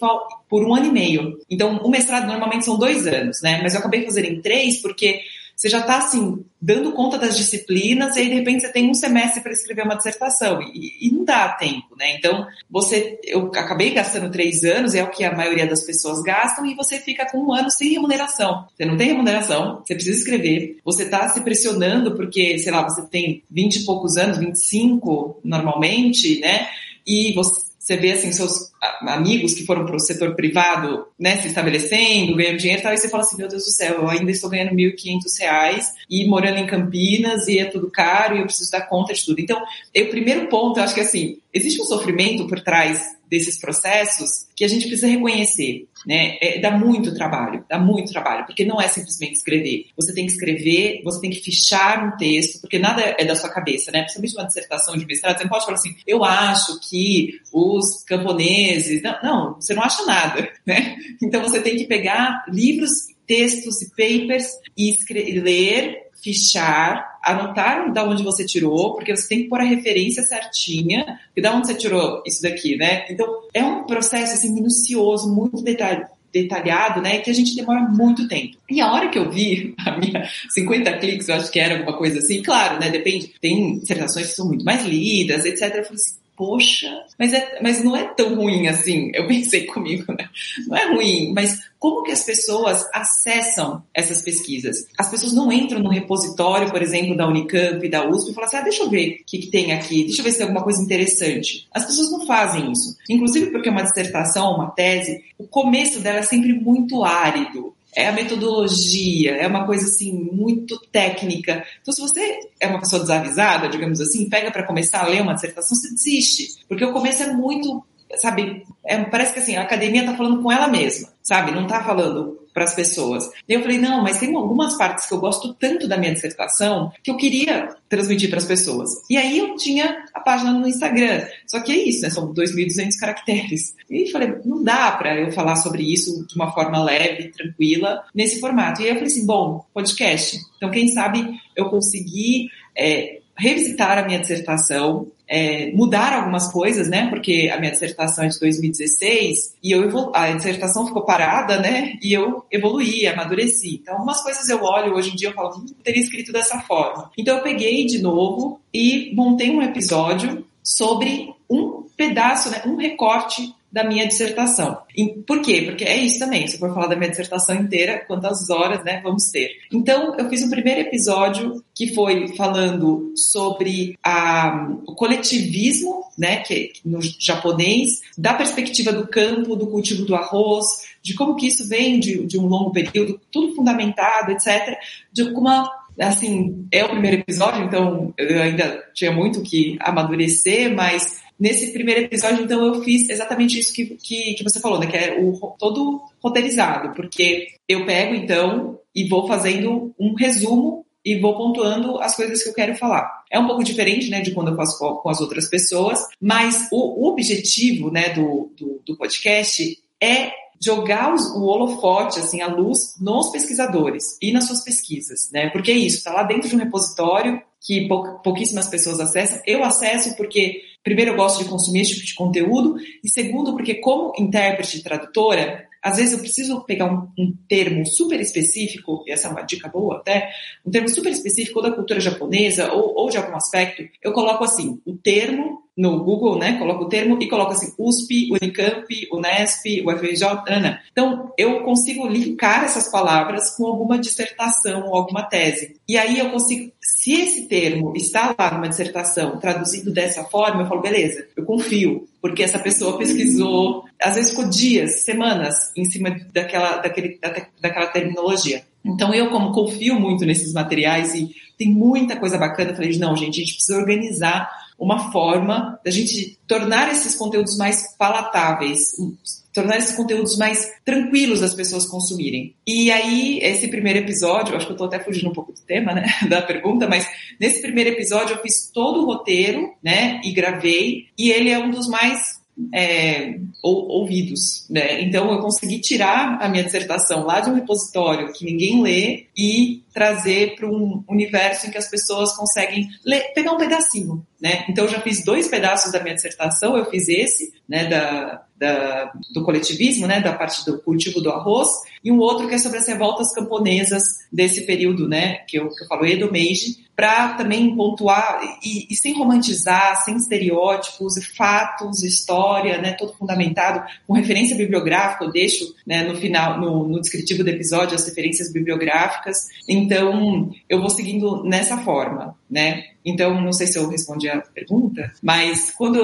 por um ano e meio. Então, o mestrado normalmente são dois anos, né? Mas eu acabei fazendo em três porque você já está assim dando conta das disciplinas e aí de repente você tem um semestre para escrever uma dissertação e, e, não dá tempo, né? Então você, eu acabei gastando três anos é o que a maioria das pessoas gastam e você fica com um ano sem remuneração. Você não tem remuneração, você precisa escrever, você está se pressionando porque sei lá você tem vinte e poucos anos, 25 normalmente, né? E você você vê assim seus amigos que foram para o setor privado, né, se estabelecendo, ganhando dinheiro e tal, e você fala assim, meu Deus do céu, eu ainda estou ganhando 1.500 reais e morando em Campinas e é tudo caro e eu preciso dar conta de tudo. Então, o primeiro ponto, eu acho que assim, existe um sofrimento por trás desses processos que a gente precisa reconhecer, né? É, dá muito trabalho, dá muito trabalho, porque não é simplesmente escrever. Você tem que escrever, você tem que fichar um texto, porque nada é da sua cabeça, né? Principalmente uma dissertação de mestrado, você não pode falar assim, eu acho que os camponeses... Não, não você não acha nada, *laughs* né? Então você tem que pegar livros, textos e papers e ler fichar, anotar da onde você tirou, porque você tem que pôr a referência certinha, e da onde você tirou isso daqui, né? Então, é um processo, assim, minucioso, muito detalhado detalhado, né, que a gente demora muito tempo. E a hora que eu vi a minha *laughs* 50 cliques, eu acho que era alguma coisa assim, claro, né, depende, tem dissertações que são muito mais lidas, etc. Eu falei assim, poxa, mas, é, mas não é tão ruim assim. Eu pensei *laughs* comigo, né? Não é ruim, mas como que as pessoas acessam essas pesquisas? As pessoas não entram no repositório, por exemplo, da Unicamp, da USP e falam assim, ah, deixa eu ver o que, que tem aqui, deixa eu ver se tem alguma coisa interessante. As pessoas não fazem isso. Inclusive porque uma dissertação, uma tese, o começo dela é sempre muito árido é a metodologia, é uma coisa assim muito técnica. Então, se você é uma pessoa desavisada, digamos assim, pega para começar a ler uma dissertação, você desiste, porque o começo é muito, sabe, é, parece que assim a academia está falando com ela mesma, sabe, não está falando para as pessoas. E eu falei, não, mas tem algumas partes que eu gosto tanto da minha dissertação que eu queria transmitir para as pessoas. E aí eu tinha a página no Instagram. Só que é isso, né? São 2.200 caracteres. E falei, não dá para eu falar sobre isso de uma forma leve, tranquila, nesse formato. E aí eu falei assim, bom, podcast. Então, quem sabe eu consegui é, revisitar a minha dissertação, é, mudar algumas coisas, né? Porque a minha dissertação é de 2016 e eu evolu a dissertação ficou parada, né? E eu evoluí, amadureci. Então, algumas coisas eu olho hoje em dia eu falo, não hum, teria escrito dessa forma. Então, eu peguei de novo e montei um episódio sobre um pedaço, né? Um recorte da minha dissertação. E por quê? Porque é isso também, se for falar da minha dissertação inteira, quantas horas, né, vamos ter. Então, eu fiz um primeiro episódio que foi falando sobre a, o coletivismo, né, que no japonês, da perspectiva do campo, do cultivo do arroz, de como que isso vem de, de um longo período, tudo fundamentado, etc., de uma assim, é o primeiro episódio, então eu ainda tinha muito que amadurecer, mas Nesse primeiro episódio, então, eu fiz exatamente isso que, que, que você falou, né? Que é o todo roteirizado, porque eu pego, então, e vou fazendo um resumo e vou pontuando as coisas que eu quero falar. É um pouco diferente, né, de quando eu faço com as outras pessoas, mas o, o objetivo, né, do, do, do podcast é jogar os, o holofote, assim, a luz nos pesquisadores e nas suas pesquisas, né? Porque é isso, está lá dentro de um repositório que pou, pouquíssimas pessoas acessam. Eu acesso porque, primeiro, eu gosto de consumir esse tipo de conteúdo, e segundo, porque, como intérprete e tradutora, às vezes eu preciso pegar um, um, termo super específico, e essa é uma dica boa até, um termo super específico da cultura japonesa ou, ou de algum aspecto, eu coloco assim, o termo no Google, né? Coloco o termo e coloco assim USP, Unicamp, Unesp, UFRJ, Ana. Então, eu consigo linkar essas palavras com alguma dissertação ou alguma tese. E aí eu consigo, se esse termo está lá numa dissertação traduzido dessa forma, eu falo, beleza, eu confio, porque essa pessoa pesquisou, às vezes ficou dias, semanas em cima daquela, daquele, daquela terminologia. Então eu, como confio muito nesses materiais e tem muita coisa bacana, falei, não, gente, a gente precisa organizar uma forma da gente tornar esses conteúdos mais palatáveis, tornar esses conteúdos mais tranquilos das pessoas consumirem. E aí, esse primeiro episódio, acho que eu tô até fugindo um pouco do tema, né, *laughs* da pergunta, mas nesse primeiro episódio eu fiz todo o roteiro, né, e gravei, e ele é um dos mais é, ou, ouvidos, né? Então eu consegui tirar a minha dissertação lá de um repositório que ninguém lê e trazer para um universo em que as pessoas conseguem ler, pegar um pedacinho, né? Então eu já fiz dois pedaços da minha dissertação, eu fiz esse, né, da, da, do coletivismo, né, da parte do cultivo do arroz, e um outro que é sobre as revoltas camponesas desse período, né, que eu, que eu falo Edo Meiji, para também pontuar e, e, sem romantizar, sem estereótipos, fatos, história, né, todo fundamentado, com referência bibliográfica, eu deixo né, no final, no, no descritivo do episódio, as referências bibliográficas. Então, eu vou seguindo nessa forma, né? Então, não sei se eu respondi a pergunta, mas quando,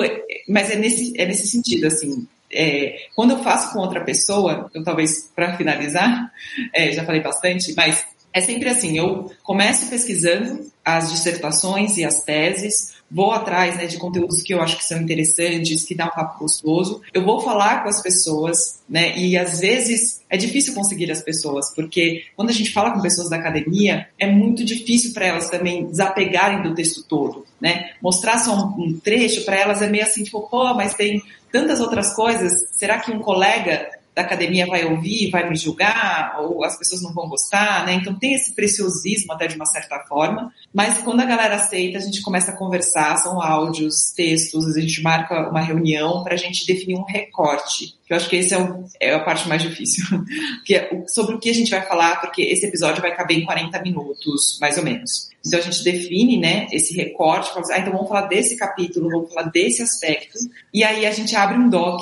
mas é nesse, é nesse sentido, assim, é, quando eu faço com outra pessoa, eu talvez para finalizar, *laughs* é, já falei bastante, mas é sempre assim, eu começo pesquisando as dissertações e as teses, vou atrás né, de conteúdos que eu acho que são interessantes, que dá um papo gostoso, eu vou falar com as pessoas, né, e às vezes é difícil conseguir as pessoas, porque quando a gente fala com pessoas da academia, é muito difícil para elas também desapegarem do texto todo, né, mostrar só um, um trecho para elas é meio assim, tipo, pô, mas tem tantas outras coisas, será que um colega da academia vai ouvir, vai me julgar, ou as pessoas não vão gostar, né? Então tem esse preciosismo até de uma certa forma, mas quando a galera aceita, a gente começa a conversar, são áudios, textos, a gente marca uma reunião para a gente definir um recorte. Eu acho que esse é, o, é a parte mais difícil. *laughs* que é sobre o que a gente vai falar, porque esse episódio vai caber em 40 minutos, mais ou menos. Então a gente define, né, esse recorte, fala assim, ah, então vamos falar desse capítulo, vamos falar desse aspecto, e aí a gente abre um doc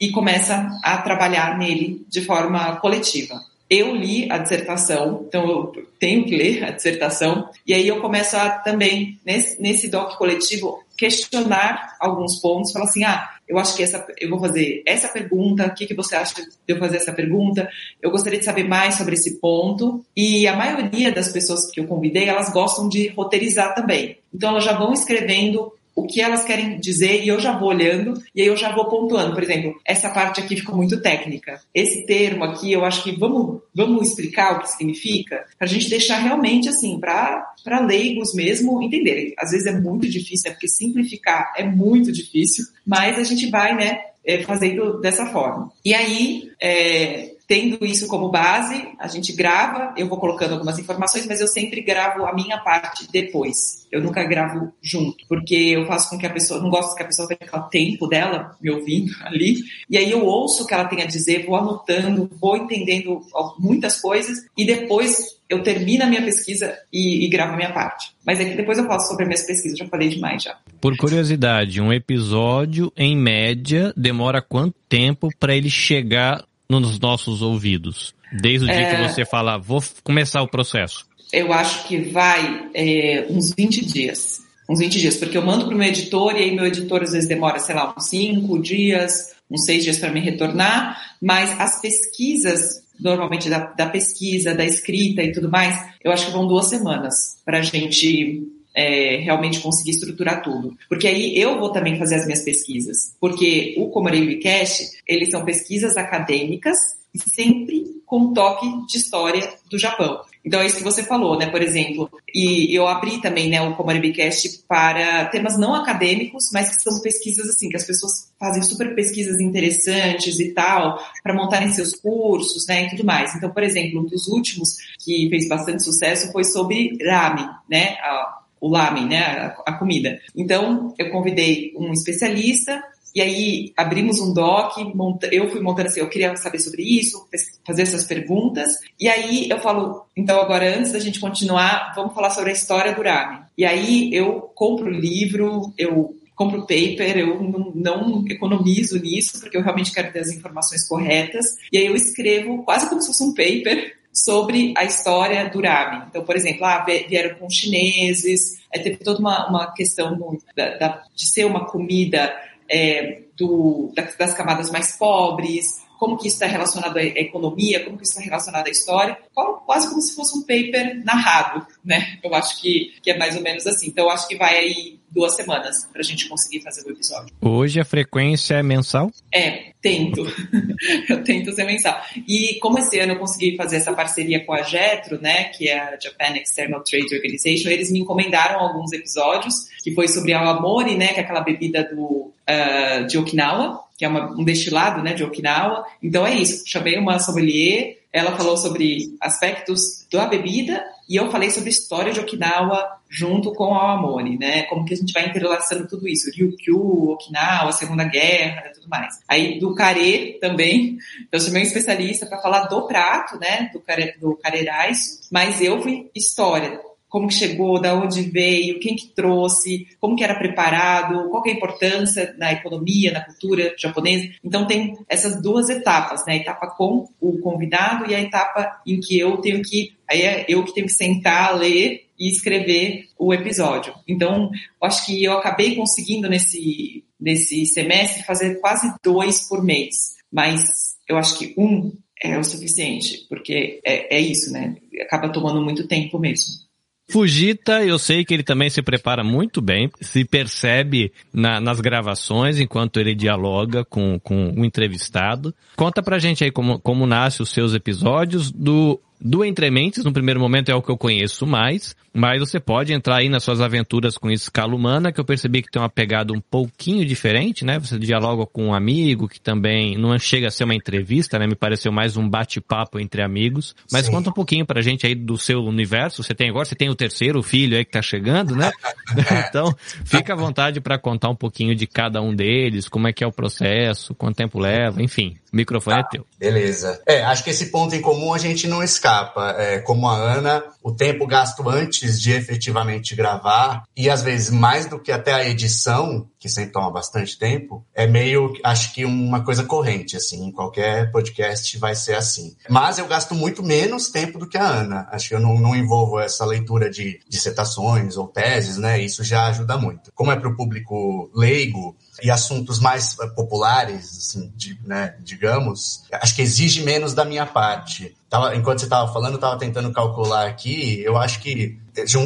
e começa a trabalhar nele de forma coletiva. Eu li a dissertação, então eu tenho que ler a dissertação, e aí eu começo a também, nesse, nesse doc coletivo, questionar alguns pontos, falar assim, ah, eu acho que essa, eu vou fazer essa pergunta, o que, que você acha de eu fazer essa pergunta? Eu gostaria de saber mais sobre esse ponto. E a maioria das pessoas que eu convidei, elas gostam de roteirizar também. Então elas já vão escrevendo o que elas querem dizer e eu já vou olhando e aí eu já vou pontuando. Por exemplo, essa parte aqui ficou muito técnica. Esse termo aqui, eu acho que vamos, vamos explicar o que significa para a gente deixar realmente assim, para leigos mesmo entenderem. Às vezes é muito difícil, é porque simplificar é muito difícil, mas a gente vai, né, é, fazendo dessa forma. E aí, é, Tendo isso como base, a gente grava, eu vou colocando algumas informações, mas eu sempre gravo a minha parte depois. Eu nunca gravo junto, porque eu faço com que a pessoa, não gosto que a pessoa perca o tempo dela me ouvindo *laughs* ali, e aí eu ouço o que ela tem a dizer, vou anotando, vou entendendo muitas coisas, e depois eu termino a minha pesquisa e, e gravo a minha parte. Mas é que depois eu falo sobre as minhas pesquisas, já falei demais já. Por curiosidade, um episódio, em média, demora quanto tempo para ele chegar nos nossos ouvidos? Desde o é... dia que é. você fala, vou começar o processo. Eu acho que vai é, uns 20 dias. Uns 20 dias, porque eu mando para o meu editor e aí meu editor às vezes demora, sei lá, uns 5 dias, uns 6 dias para me retornar, mas as pesquisas, normalmente da, da pesquisa, da escrita e tudo mais, eu acho que vão duas semanas para a gente é, realmente conseguir estruturar tudo. Porque aí eu vou também fazer as minhas pesquisas. Porque o Comoreiro Cash, eles são pesquisas acadêmicas e sempre com toque de história do Japão. Então é isso que você falou, né? Por exemplo, e eu abri também, né, o Comoribicast para temas não acadêmicos, mas que são pesquisas assim, que as pessoas fazem super pesquisas interessantes e tal, para montarem seus cursos, né, e tudo mais. Então, por exemplo, um dos últimos que fez bastante sucesso foi sobre ramen, né? O lamen, né, a, comida. Então, eu convidei um especialista e aí abrimos um doc, eu fui montando assim, eu queria saber sobre isso, fazer essas perguntas. E aí eu falo, então agora antes da gente continuar, vamos falar sobre a história do ramen. E aí eu compro o livro, eu compro paper, eu não, não, economizo nisso, porque eu realmente quero ter as informações corretas. E aí eu escrevo quase como se fosse um paper sobre a história do ramen. Então, por exemplo, ah, vieram com chineses, teve toda uma, uma questão da, da, de ser uma comida é, do, das camadas mais pobres, como que isso está relacionado à economia, como que isso está relacionado à história, quase como se fosse um paper narrado, né? Eu acho que, que é mais ou menos assim. Então, eu acho que vai aí duas semanas para a gente conseguir fazer o episódio. Hoje a frequência é mensal? É, tento. *laughs* eu tento ser mensal. E como esse ano eu consegui fazer essa parceria com a Jetro, né, que é a Japan External Trade Organization, eles me encomendaram alguns episódios, que foi sobre a Amori, né, que é aquela bebida do, uh, de Okinawa, que é uma, um destilado, né, de Okinawa. Então é isso, chamei uma sommelier ela falou sobre aspectos da bebida e eu falei sobre história de Okinawa junto com a Amoni, né? Como que a gente vai entrelaçando tudo isso, Ryukyu, Okinawa, Segunda Guerra e tudo mais. Aí do carê também, *laughs* eu chamei um especialista para falar do prato, né? Do care, do carerais, mas eu fui história como que chegou, da onde veio, quem que trouxe, como que era preparado, qual que é a importância na economia, na cultura japonesa. Então tem essas duas etapas, né? A etapa com o convidado e a etapa em que eu tenho que, aí é eu que tenho que sentar, ler e escrever o episódio. Então, eu acho que eu acabei conseguindo nesse, nesse semestre fazer quase dois por mês, mas eu acho que um é o suficiente, porque é, é isso, né? Acaba tomando muito tempo mesmo. Fujita, eu sei que ele também se prepara muito bem, se percebe na, nas gravações enquanto ele dialoga com, com o entrevistado. Conta pra gente aí como, como nasce os seus episódios do do Entrementes, no primeiro momento é o que eu conheço mais, mas você pode entrar aí nas suas aventuras com escala humana, que eu percebi que tem uma pegada um pouquinho diferente, né? Você dialoga com um amigo, que também não chega a ser uma entrevista, né? Me pareceu mais um bate-papo entre amigos. Mas Sim. conta um pouquinho pra gente aí do seu universo. Você tem agora, você tem o terceiro filho aí que tá chegando, né? *laughs* então, fica à vontade para contar um pouquinho de cada um deles, como é que é o processo, quanto tempo leva, enfim. O microfone é teu. Beleza. É, acho que esse ponto em comum a gente não escapa. É, como a Ana, o tempo gasto antes de efetivamente gravar, e às vezes mais do que até a edição, que sempre toma bastante tempo, é meio, acho que uma coisa corrente, assim, em qualquer podcast vai ser assim. Mas eu gasto muito menos tempo do que a Ana. Acho que eu não, não envolvo essa leitura de dissertações ou teses, né? Isso já ajuda muito. Como é para o público leigo, e assuntos mais eh, populares, assim, de, né, digamos, acho que exige menos da minha parte. Tava, enquanto você estava falando, eu estava tentando calcular aqui, eu acho que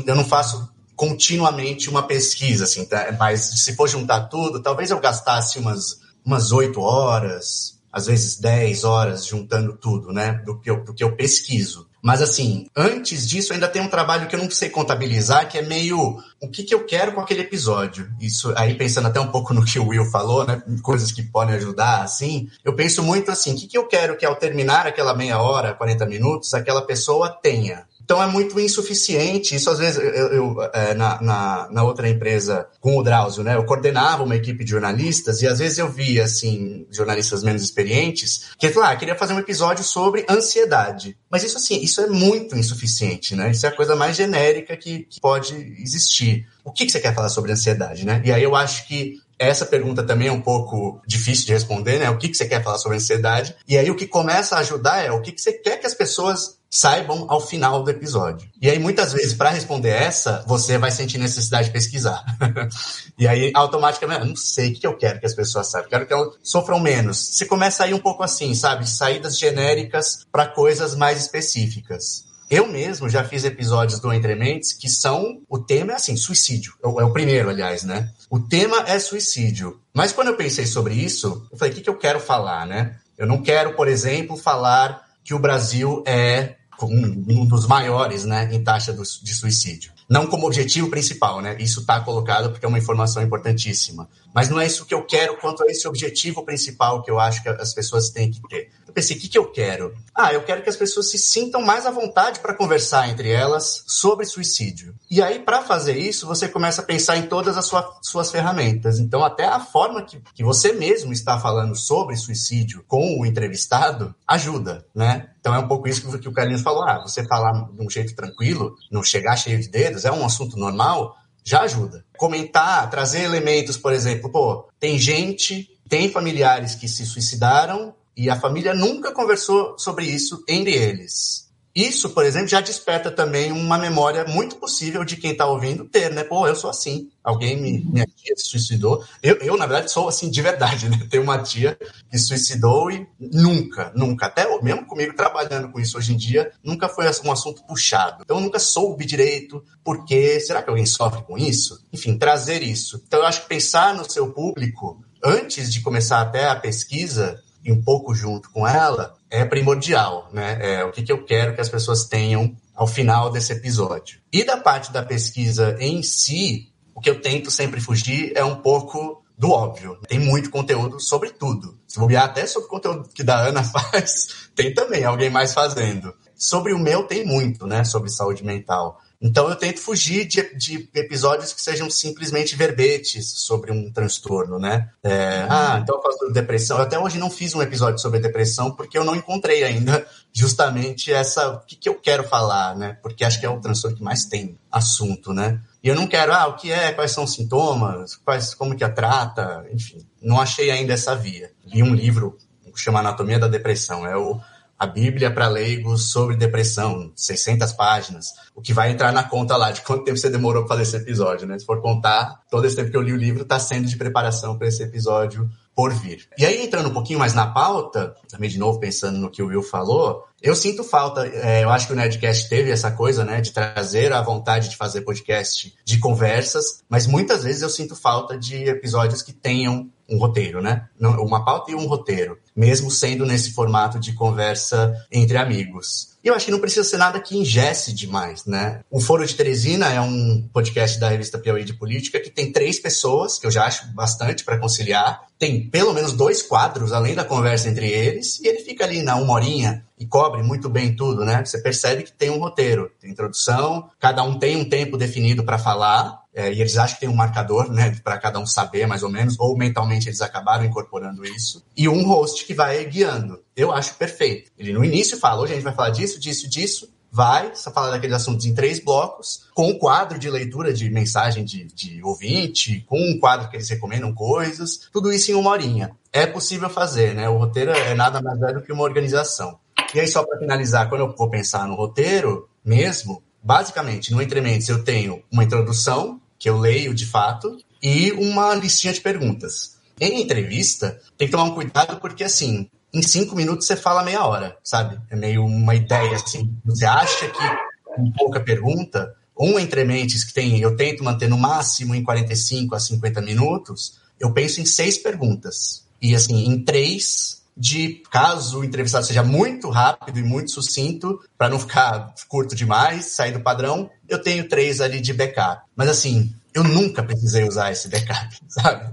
eu não faço continuamente uma pesquisa, assim, tá? mas se for juntar tudo, talvez eu gastasse umas umas oito horas, às vezes dez horas juntando tudo, né, do que eu, do que eu pesquiso. Mas assim, antes disso ainda tem um trabalho que eu não sei contabilizar, que é meio o que, que eu quero com aquele episódio. Isso aí pensando até um pouco no que o Will falou, né? Coisas que podem ajudar, assim. Eu penso muito assim, o que, que eu quero que ao terminar aquela meia hora, 40 minutos, aquela pessoa tenha? Então é muito insuficiente. Isso às vezes eu, eu é, na, na, na, outra empresa com o Drauzio, né? Eu coordenava uma equipe de jornalistas e às vezes eu via assim jornalistas menos experientes que falaram, ah, queria fazer um episódio sobre ansiedade. Mas isso assim, isso é muito insuficiente, né? Isso é a coisa mais genérica que, que pode existir. O que, que você quer falar sobre ansiedade, né? E aí eu acho que essa pergunta também é um pouco difícil de responder, né? O que, que você quer falar sobre ansiedade? E aí o que começa a ajudar é o que, que você quer que as pessoas saibam ao final do episódio. E aí, muitas vezes, para responder essa, você vai sentir necessidade de pesquisar. *laughs* e aí, automaticamente, eu não sei o que eu quero que as pessoas saibam. Quero que elas sofram menos. Você começa a ir um pouco assim, sabe? Saídas genéricas para coisas mais específicas. Eu mesmo já fiz episódios do Entre Mentes que são. O tema é assim, suicídio. É o, é o primeiro, aliás, né? O tema é suicídio. Mas quando eu pensei sobre isso, eu falei, o que, que eu quero falar, né? Eu não quero, por exemplo, falar que o Brasil é um, um dos maiores né, em taxa de suicídio. Não como objetivo principal, né? Isso está colocado porque é uma informação importantíssima. Mas não é isso que eu quero quanto a esse objetivo principal que eu acho que as pessoas têm que ter. Eu pensei, o que, que eu quero? Ah, eu quero que as pessoas se sintam mais à vontade para conversar entre elas sobre suicídio. E aí, para fazer isso, você começa a pensar em todas as sua, suas ferramentas. Então, até a forma que, que você mesmo está falando sobre suicídio com o entrevistado ajuda, né? Então é um pouco isso que o Carlinhos falou. Ah, você falar de um jeito tranquilo, não chegar cheio de dedos, é um assunto normal, já ajuda. Comentar, trazer elementos, por exemplo, pô, tem gente, tem familiares que se suicidaram e a família nunca conversou sobre isso entre eles. Isso, por exemplo, já desperta também uma memória muito possível de quem está ouvindo ter, né? Pô, eu sou assim. Alguém, me, minha tia se suicidou. Eu, eu, na verdade, sou assim de verdade, né? Tenho uma tia que suicidou e nunca, nunca, até mesmo comigo trabalhando com isso hoje em dia, nunca foi um assunto puxado. Então, eu nunca soube direito porque será que alguém sofre com isso? Enfim, trazer isso. Então, eu acho que pensar no seu público antes de começar até a pesquisa e um pouco junto com ela, é primordial, né? É o que, que eu quero que as pessoas tenham ao final desse episódio. E da parte da pesquisa em si, o que eu tento sempre fugir é um pouco do óbvio. Tem muito conteúdo sobre tudo. Se bobear até sobre o conteúdo que da Ana *laughs* faz, tem também alguém mais fazendo. Sobre o meu tem muito, né? Sobre saúde mental. Então eu tento fugir de, de, episódios que sejam simplesmente verbetes sobre um transtorno, né? É, ah, então eu faço depressão. Eu até hoje não fiz um episódio sobre depressão porque eu não encontrei ainda *laughs* justamente essa o que, que eu quero falar, né? Porque acho que é o transtorno que mais tem assunto, né? E eu não quero, ah, o que é, quais são os sintomas, quais, como que a trata, enfim. Não achei ainda essa via. Li um livro chama Anatomia da Depressão. É o a Bíblia para leigos sobre depressão, 600 páginas, o que vai entrar na conta lá de quanto tempo você demorou para fazer esse episódio, né? Se for contar, todo esse tempo que eu li o livro está sendo de preparação para esse episódio por vir. E aí, entrando um pouquinho mais na pauta, também de novo pensando no que o Will falou, eu sinto falta, é, eu acho que o Nerdcast teve essa coisa, né, de trazer a vontade de fazer podcast de conversas, mas muitas vezes eu sinto falta de episódios que tenham um roteiro, né? Uma pauta e um roteiro, mesmo sendo nesse formato de conversa entre amigos. E eu acho que não precisa ser nada que ingesse demais, né? O Foro de Teresina é um podcast da revista Piauí de Política que tem três pessoas, que eu já acho bastante para conciliar. Tem pelo menos dois quadros, além da conversa entre eles, e ele fica ali na uma horinha e cobre muito bem tudo, né? Você percebe que tem um roteiro, tem introdução, cada um tem um tempo definido para falar, é, e eles acham que tem um marcador, né, para cada um saber mais ou menos, ou mentalmente eles acabaram incorporando isso, e um host que vai guiando. Eu acho perfeito. Ele no início fala, hoje a gente vai falar disso, disso, disso, vai, só falar daqueles assuntos em três blocos, com um quadro de leitura de mensagem de, de ouvinte, com um quadro que eles recomendam coisas, tudo isso em uma horinha. É possível fazer, né? O roteiro é nada mais velho do que uma organização. E aí, só para finalizar, quando eu vou pensar no roteiro mesmo, basicamente, no Entre Mentes eu tenho uma introdução, que eu leio de fato, e uma listinha de perguntas. Em entrevista, tem que tomar um cuidado porque, assim, em cinco minutos você fala meia hora, sabe? É meio uma ideia, assim. Você acha que com pouca pergunta, um Entre Mentes que tem, eu tento manter no máximo em 45 a 50 minutos, eu penso em seis perguntas. E, assim, em três de caso o entrevistado seja muito rápido e muito sucinto, para não ficar curto demais, sair do padrão, eu tenho três ali de backup. Mas assim, eu nunca precisei usar esse backup, *laughs* sabe?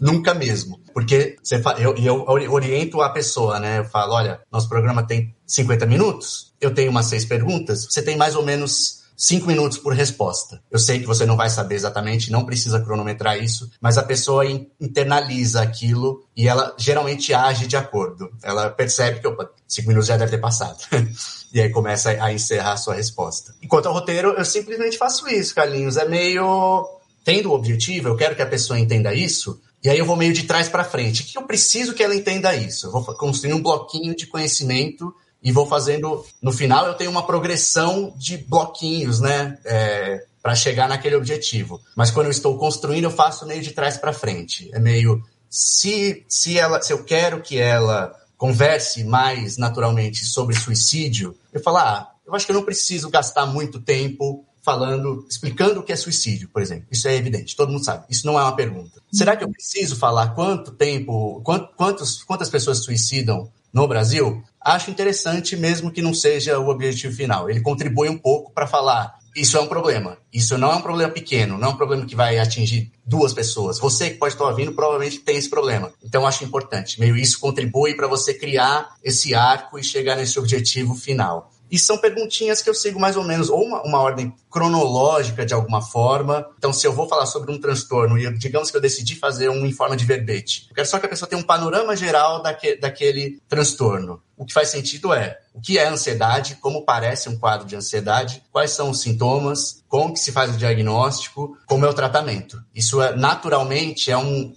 nunca mesmo. Porque você eu, eu oriento a pessoa, né? Eu falo, olha, nosso programa tem 50 minutos, eu tenho umas seis perguntas, você tem mais ou menos cinco minutos por resposta. Eu sei que você não vai saber exatamente, não precisa cronometrar isso, mas a pessoa internaliza aquilo e ela geralmente age de acordo. Ela percebe que, opa, cinco minutos já deve ter passado. *laughs* e aí começa a encerrar a sua resposta. Enquanto ao roteiro, eu simplesmente faço isso, Carlinhos. É meio. Tendo o objetivo, eu quero que a pessoa entenda isso, e aí eu vou meio de trás para frente. O que eu preciso que ela entenda isso? Eu vou construir um bloquinho de conhecimento e vou fazendo. No final, eu tenho uma progressão de bloquinhos, né? É, para chegar naquele objetivo. Mas quando eu estou construindo, eu faço meio de trás para frente. É meio. Se, se, ela, se eu quero que ela converse mais naturalmente sobre suicídio, eu falo, ah, eu acho que eu não preciso gastar muito tempo falando, explicando o que é suicídio, por exemplo. Isso é evidente, todo mundo sabe. Isso não é uma pergunta. Será que eu preciso falar quanto tempo, quantos, quantas pessoas suicidam no Brasil? acho interessante, mesmo que não seja o objetivo final. Ele contribui um pouco para falar: isso é um problema. Isso não é um problema pequeno, não é um problema que vai atingir duas pessoas. Você que pode estar ouvindo provavelmente tem esse problema. Então acho importante. Meio isso contribui para você criar esse arco e chegar nesse objetivo final. E são perguntinhas que eu sigo mais ou menos, ou uma, uma ordem cronológica de alguma forma. Então, se eu vou falar sobre um transtorno e digamos que eu decidi fazer um em forma de verbete, eu quero só que a pessoa tenha um panorama geral daque, daquele transtorno. O que faz sentido é o que é ansiedade, como parece um quadro de ansiedade, quais são os sintomas, como que se faz o diagnóstico, como é o tratamento. Isso é naturalmente é um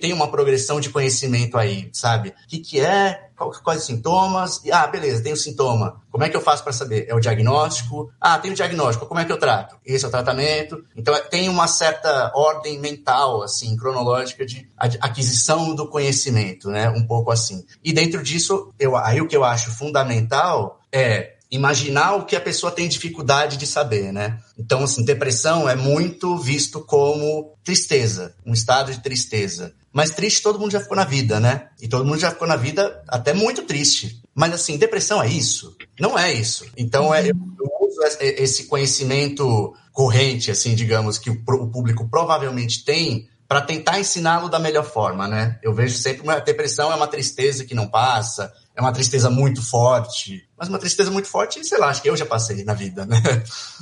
tem uma progressão de conhecimento aí, sabe? O que, que é, quais sintomas? Ah, beleza, tem o sintoma. Como é que eu faço para saber? É o diagnóstico? Ah, tem o diagnóstico. Como é que eu trato? Esse é o tratamento. Então tem uma certa ordem mental, assim, cronológica de aquisição do conhecimento, né? Um pouco assim. E dentro disso, eu Aí o que eu acho fundamental é imaginar o que a pessoa tem dificuldade de saber, né? Então, assim, depressão é muito visto como tristeza, um estado de tristeza. Mas triste todo mundo já ficou na vida, né? E todo mundo já ficou na vida até muito triste. Mas, assim, depressão é isso? Não é isso. Então, é, eu uso esse conhecimento corrente, assim, digamos, que o público provavelmente tem para tentar ensiná-lo da melhor forma, né? Eu vejo sempre uma depressão é uma tristeza que não passa, é uma tristeza muito forte, mas uma tristeza muito forte, sei lá, acho que eu já passei na vida, né?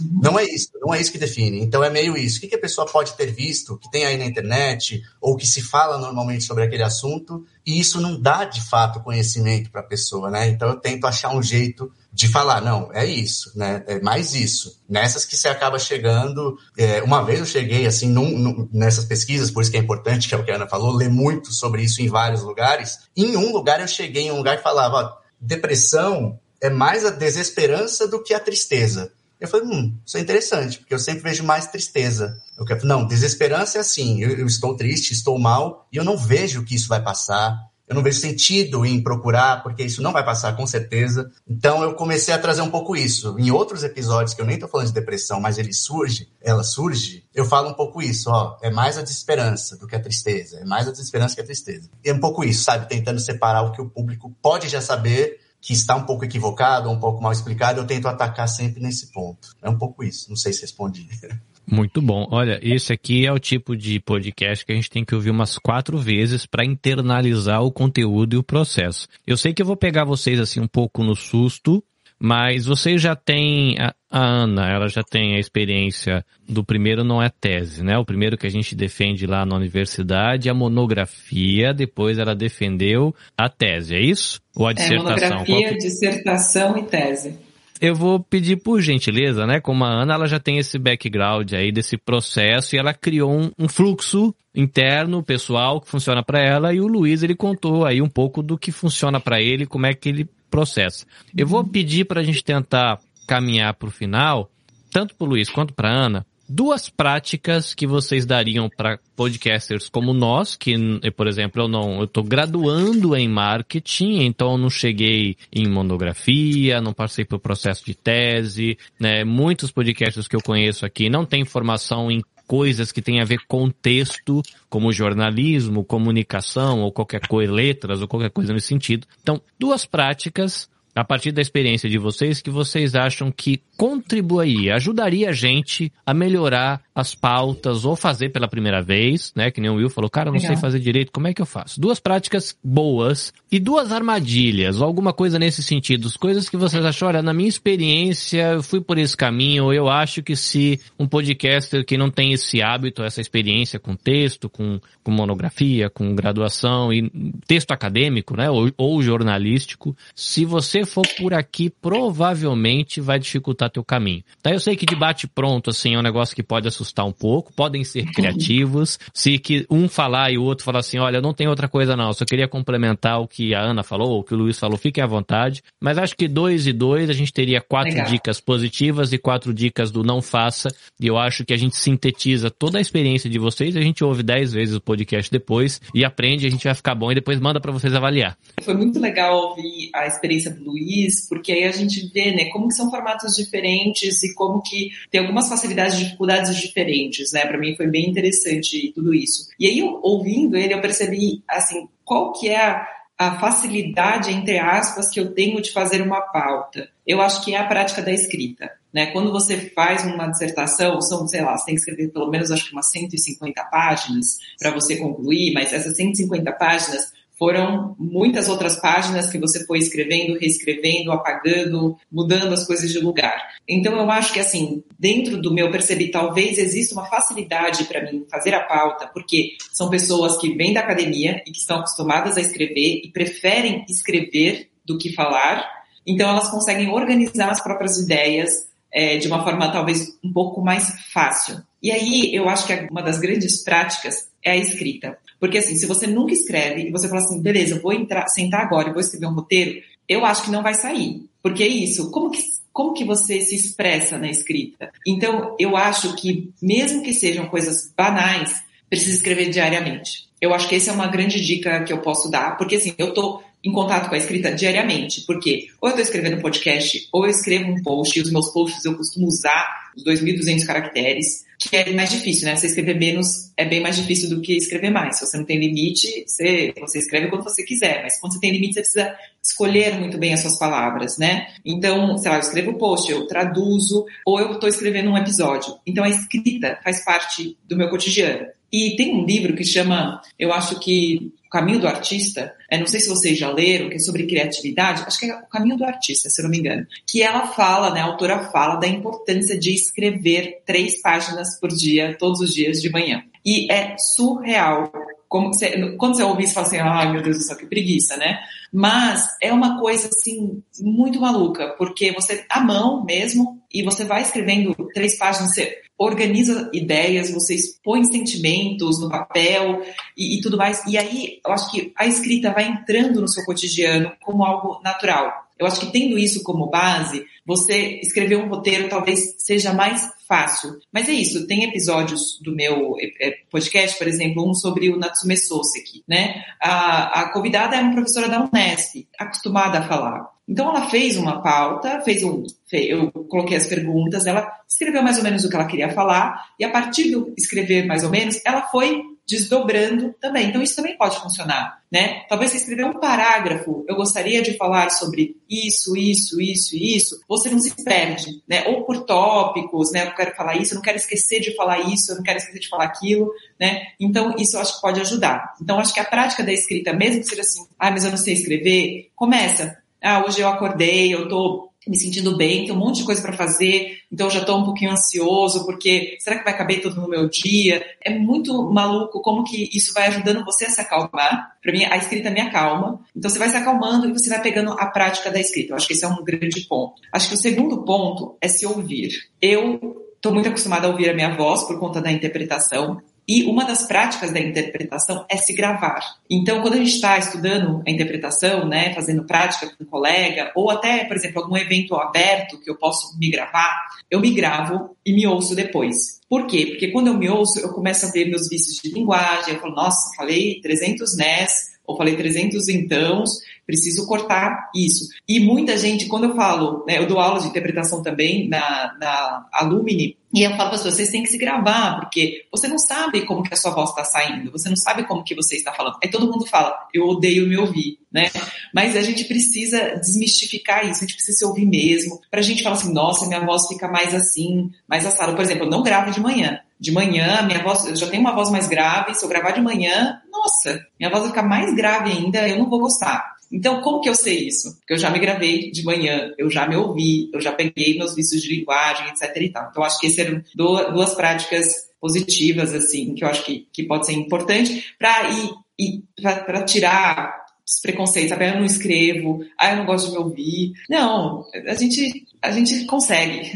Uhum. Não é isso, não é isso que define. Então é meio isso. O que, que a pessoa pode ter visto, que tem aí na internet, ou que se fala normalmente sobre aquele assunto, e isso não dá de fato conhecimento para a pessoa, né? Então eu tento achar um jeito de falar, não, é isso, né? É mais isso. Nessas que você acaba chegando. É, uma vez eu cheguei, assim, num, num, nessas pesquisas, por isso que é importante, que é o que a Ana falou, ler muito sobre isso em vários lugares. Em um lugar eu cheguei em um lugar e falava, depressão é mais a desesperança do que a tristeza. Eu falei, hum, isso é interessante, porque eu sempre vejo mais tristeza. Eu quero, não, desesperança é assim, eu, eu estou triste, estou mal, e eu não vejo que isso vai passar eu não vejo sentido em procurar, porque isso não vai passar com certeza. Então eu comecei a trazer um pouco isso. Em outros episódios, que eu nem estou falando de depressão, mas ele surge, ela surge, eu falo um pouco isso, ó. É mais a desesperança do que a tristeza. É mais a desesperança que a tristeza. E é um pouco isso, sabe? Tentando separar o que o público pode já saber que está um pouco equivocado, um pouco mal explicado, eu tento atacar sempre nesse ponto. É um pouco isso. Não sei se respondi. *laughs* Muito bom. Olha, esse aqui é o tipo de podcast que a gente tem que ouvir umas quatro vezes para internalizar o conteúdo e o processo. Eu sei que eu vou pegar vocês assim um pouco no susto, mas vocês já têm a, Ana, ela já tem a experiência do primeiro não é tese, né? O primeiro que a gente defende lá na universidade, a monografia, depois ela defendeu a tese, é isso? Ou a dissertação? É, monografia, que... dissertação e tese eu vou pedir por gentileza, né? Como a Ana, ela já tem esse background aí desse processo e ela criou um, um fluxo interno, pessoal, que funciona para ela e o Luiz, ele contou aí um pouco do que funciona para ele, como é que ele processa. Eu vou pedir para a gente tentar caminhar para o final, tanto para o Luiz quanto para Ana, duas práticas que vocês dariam para podcasters como nós, que, por exemplo, eu não, eu tô graduando em marketing, então eu não cheguei em monografia, não passei pelo processo de tese, né? Muitos podcasters que eu conheço aqui não têm formação em coisas que têm a ver com texto, como jornalismo, comunicação ou qualquer coisa, letras ou qualquer coisa nesse sentido. Então, duas práticas a partir da experiência de vocês, que vocês acham que contribuiria, ajudaria a gente a melhorar as pautas ou fazer pela primeira vez, né? Que nem o Will falou, cara, eu não Legal. sei fazer direito, como é que eu faço? Duas práticas boas e duas armadilhas, ou alguma coisa nesse sentido, coisas que vocês acham, olha, na minha experiência, eu fui por esse caminho, ou eu acho que se um podcaster que não tem esse hábito, essa experiência com texto, com, com monografia, com graduação e texto acadêmico, né? Ou, ou jornalístico, se você for por aqui, provavelmente vai dificultar teu caminho. Tá? Eu sei que debate pronto, assim, é um negócio que pode assustar um pouco, podem ser criativos. *laughs* Se que um falar e o outro falar assim, olha, não tem outra coisa não, só queria complementar o que a Ana falou, o que o Luiz falou, fiquem à vontade. Mas acho que dois e dois, a gente teria quatro Legal. dicas positivas e quatro dicas do não faça. E eu acho que a gente sintetiza toda a experiência de vocês, a gente ouve dez vezes o podcast depois e aprende, a gente vai ficar bom e depois manda para vocês avaliar. Foi muito legal ouvir a experiência do Luiz, porque aí a gente vê, né, como que são formatos diferentes e como que tem algumas facilidades e dificuldades diferentes, né? Para mim foi bem interessante tudo isso. E aí, ouvindo ele, eu percebi, assim, qual que é a, a facilidade, entre aspas, que eu tenho de fazer uma pauta. Eu acho que é a prática da escrita. Né? Quando você faz uma dissertação, são, sei lá, você tem que escrever pelo menos acho que umas 150 páginas para você concluir, mas essas 150 páginas foram muitas outras páginas que você foi escrevendo, reescrevendo, apagando, mudando as coisas de lugar. Então eu acho que assim, dentro do meu percebi, talvez exista uma facilidade para mim fazer a pauta, porque são pessoas que vêm da academia e que estão acostumadas a escrever e preferem escrever do que falar. Então elas conseguem organizar as próprias ideias é, de uma forma talvez um pouco mais fácil. E aí eu acho que uma das grandes práticas é a escrita. Porque assim, se você nunca escreve e você fala assim, beleza, eu vou entrar, sentar agora e vou escrever um roteiro, eu acho que não vai sair. Porque é isso, como que, como que você se expressa na escrita? Então, eu acho que mesmo que sejam coisas banais, precisa escrever diariamente. Eu acho que essa é uma grande dica que eu posso dar, porque assim, eu tô em contato com a escrita diariamente, porque ou eu estou escrevendo podcast, ou eu escrevo um post, e os meus posts eu costumo usar os 2.200 caracteres, que é mais difícil, né? Você escrever menos é bem mais difícil do que escrever mais. Se você não tem limite, você, você escreve quando você quiser, mas quando você tem limite, você precisa escolher muito bem as suas palavras, né? Então, sei lá, eu escrevo post, eu traduzo, ou eu estou escrevendo um episódio. Então, a escrita faz parte do meu cotidiano. E tem um livro que chama, eu acho que O Caminho do Artista, é, não sei se vocês já leram, que é sobre criatividade, acho que é O Caminho do Artista, se eu não me engano, que ela fala, né, a autora fala da importância de escrever três páginas por dia, todos os dias de manhã. E é surreal. Como você, quando você ouve isso, fala assim, ai meu Deus do céu, que preguiça, né? Mas é uma coisa, assim, muito maluca, porque você, à mão mesmo, e você vai escrevendo três páginas, você organiza ideias, você expõe sentimentos no papel e, e, tudo mais. E aí, eu acho que a escrita vai entrando no seu cotidiano como algo natural. Eu acho que tendo isso como base, você escrever um roteiro talvez seja mais fácil. Mas é isso, tem episódios do meu é, é, podcast, por exemplo, um sobre o Natsume Soseki, né? A, a convidada é uma professora da Unesp, acostumada a falar. Então ela fez uma pauta, fez um, eu coloquei as perguntas, ela escreveu mais ou menos o que ela queria falar e a partir de escrever mais ou menos, ela foi desdobrando também. Então, isso também pode funcionar, né? Talvez você escrever um parágrafo, eu gostaria de falar sobre isso, isso, isso e isso, você não se perde, né? Ou por tópicos, né? Eu quero falar isso, eu não quero esquecer de falar isso, eu não quero esquecer de falar aquilo, né? Então, isso eu acho que pode ajudar. Então, acho que a prática da escrita, mesmo que seja assim, ah, mas eu não sei escrever, começa. Ah, hoje eu acordei, eu tô me sentindo bem, tem um monte de coisa para fazer, então já estou um pouquinho ansioso, porque será que vai caber tudo no meu dia? É muito maluco como que isso vai ajudando você a se acalmar. Para mim, a escrita me acalma. Então você vai se acalmando e você vai pegando a prática da escrita. Eu acho que esse é um grande ponto. Acho que o segundo ponto é se ouvir. Eu estou muito acostumada a ouvir a minha voz por conta da interpretação. E uma das práticas da interpretação é se gravar. Então, quando a gente está estudando a interpretação, né, fazendo prática com um colega, ou até, por exemplo, algum evento aberto que eu posso me gravar, eu me gravo e me ouço depois. Por quê? Porque quando eu me ouço, eu começo a ver meus vícios de linguagem, eu falo, nossa, falei 300 nes, ou falei 300 entãos, preciso cortar isso. E muita gente, quando eu falo, né, eu dou aula de interpretação também na, na Alumni, e eu falo para as pessoas, vocês têm que se gravar, porque você não sabe como que a sua voz está saindo, você não sabe como que você está falando. Aí todo mundo fala, eu odeio me ouvir, né? Mas a gente precisa desmistificar isso, a gente precisa se ouvir mesmo, para a gente falar assim, nossa, minha voz fica mais assim, mais assada. Por exemplo, eu não gravo de manhã. De manhã, minha voz, eu já tenho uma voz mais grave, se eu gravar de manhã, nossa, minha voz vai ficar mais grave ainda, eu não vou gostar. Então, como que eu sei isso? Porque eu já me gravei de manhã, eu já me ouvi, eu já peguei meus vícios de linguagem, etc e tal. Então, acho que essas eram duas práticas positivas, assim, que eu acho que, que pode ser importante para ir, ir para tirar os preconceitos, sabe? Ah, eu não escrevo, ah, eu não gosto de me ouvir. Não, a gente, a gente consegue.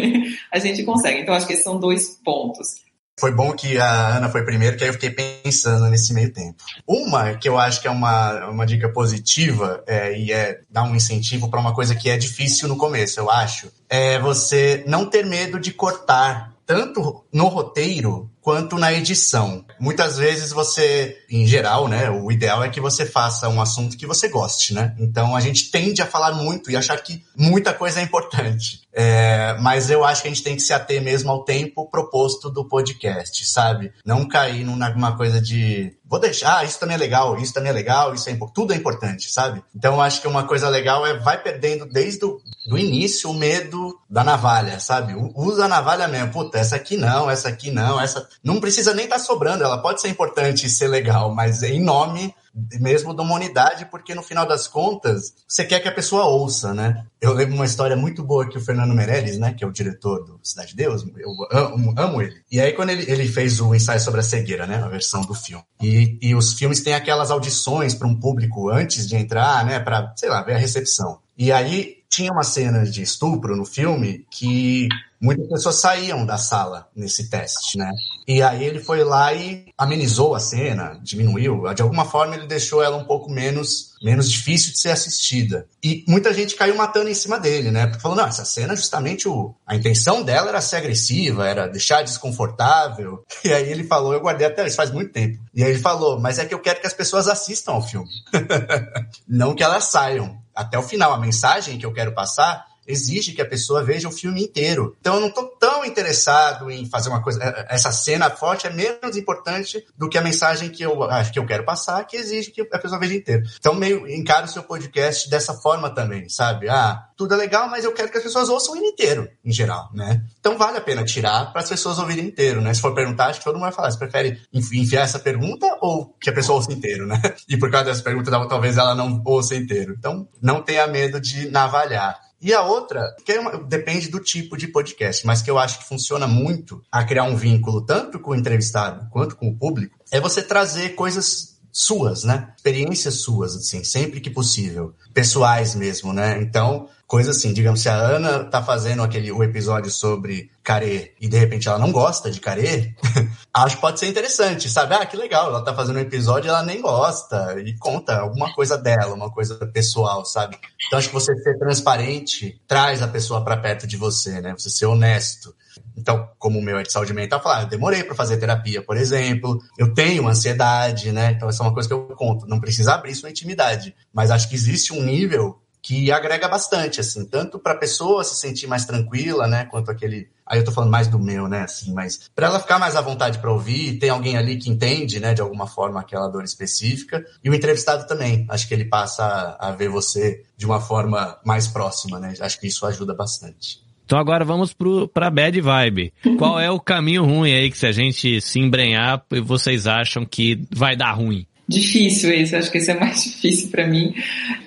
*laughs* a gente consegue. Então, acho que esses são dois pontos. Foi bom que a Ana foi primeiro, que aí eu fiquei pensando nesse meio tempo. Uma que eu acho que é uma, uma dica positiva é, e é dar um incentivo para uma coisa que é difícil no começo, eu acho, é você não ter medo de cortar tanto no roteiro quanto na edição. Muitas vezes você, em geral, né, o ideal é que você faça um assunto que você goste, né? Então a gente tende a falar muito e achar que muita coisa é importante. É, mas eu acho que a gente tem que se ater mesmo ao tempo proposto do podcast, sabe? Não cair numa coisa de vou deixar, ah, isso também é legal, isso também é legal, isso é tudo é importante, sabe? Então acho que uma coisa legal é vai perdendo desde o do início o medo da navalha, sabe? Usa a navalha mesmo. Puta, essa aqui não, essa aqui não, essa não precisa nem estar tá sobrando, ela pode ser importante e ser legal, mas em nome mesmo de uma unidade, porque no final das contas, você quer que a pessoa ouça, né? Eu lembro uma história muito boa que o Fernando Meirelles, né, que é o diretor do Cidade de Deus, eu amo, amo ele. E aí quando ele, ele fez o ensaio sobre a cegueira, né, a versão do filme. E, e os filmes têm aquelas audições para um público antes de entrar, né, para, sei lá, ver a recepção. E aí tinha uma cena de estupro no filme que muitas pessoas saíam da sala nesse teste, né? E aí ele foi lá e amenizou a cena, diminuiu, de alguma forma ele deixou ela um pouco menos menos difícil de ser assistida. E muita gente caiu matando em cima dele, né? Porque falou, não, essa cena justamente o, a intenção dela era ser agressiva, era deixar desconfortável. *laughs* E aí ele falou, eu guardei até isso faz muito tempo. E aí ele falou, mas é que eu quero que as pessoas assistam ao filme. *laughs* não que elas saiam. Até o final, a mensagem que eu quero passar exige que a pessoa veja o filme inteiro. Então eu não estou tão interessado em fazer uma coisa. É, essa cena forte é menos importante do que a mensagem que eu acho que eu quero passar, que exige que a pessoa veja inteiro. Então meio encaro o seu podcast dessa forma também, sabe? Ah, tudo é legal, mas eu quero que as pessoas ouçam ele inteiro, em geral, né? Então vale a pena tirar para as pessoas ouvirem inteiro, né? Se for perguntar, acho que todo mundo vai falar. Você prefere enfiar essa pergunta ou que a pessoa ouça inteiro, né? *laughs* E por causa dessa pergunta, talvez ela não ouça inteiro. Então não tenha medo de navalhar. E a outra, que é uma, depende do tipo de podcast, mas que eu acho que funciona muito a criar um vínculo tanto com o entrevistado quanto com o público, é você trazer coisas suas, né? Experiências suas, assim, sempre que possível. Pessoais mesmo, né? Então, coisa assim, digamos, se a Ana tá fazendo aquele o episódio sobre carê e de repente ela não gosta de carê, *laughs* acho que pode ser interessante, sabe? Ah, que legal, ela tá fazendo um episódio e ela nem gosta e conta alguma coisa dela, uma coisa pessoal, sabe? Então acho que você ser transparente traz a pessoa para perto de você, né? Você ser honesto. Então, como o meu é de saúde mental, falar, ah, eu demorei para fazer terapia, por exemplo, eu tenho ansiedade, né? Então, essa é uma coisa que eu conto. Não precisa abrir sua intimidade, mas acho que existe um nível que agrega bastante, assim, tanto para a pessoa se sentir mais tranquila, né, quanto aquele. Aí eu tô falando mais do meu, né, assim, mas para ela ficar mais à vontade para ouvir, tem alguém ali que entende, né, de alguma forma aquela dor específica, e o entrevistado também. Acho que ele passa a ver você de uma forma mais próxima, né? Acho que isso ajuda bastante. Então agora vamos para a bad vibe. *laughs* Qual é o caminho ruim aí que se a gente se embrenhar, vocês acham que vai dar ruim? Difícil esse, acho que esse é mais *laughs* difícil para mim.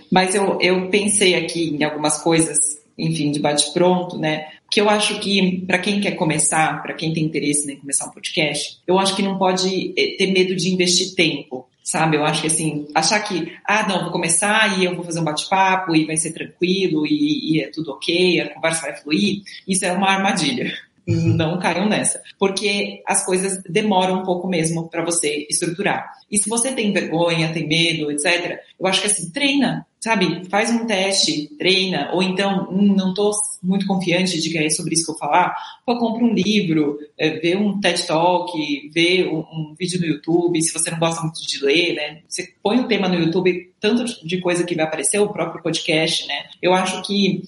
Mas eu, eu pensei aqui em algumas coisas, enfim, de bate-pronto, né? Que eu acho que, para quem quer começar, para quem tem interesse em começar um podcast, eu acho que não pode eh, ter medo de investir tempo sabe? Eu acho que assim, achar que, ah, não, vou começar e eu vou fazer um bate-papo e vai ser tranquilo e, e, é tudo ok, a conversa vai fluir, isso é uma armadilha. Uhum. Não caiam nessa. Porque as coisas demoram um pouco mesmo para você estruturar. E se você tem vergonha, tem medo, etc., eu acho que assim, treina, sabe? Faz um teste, treina, ou então, hum, não tô muito confiante de que é sobre isso que eu falar, pô, compra um livro, é, vê um TED Talk, vê um, um, vídeo no YouTube, se você não gosta muito de ler, né? Você põe o tema no YouTube, tanto de coisa que vai aparecer, o próprio podcast, né? Eu acho que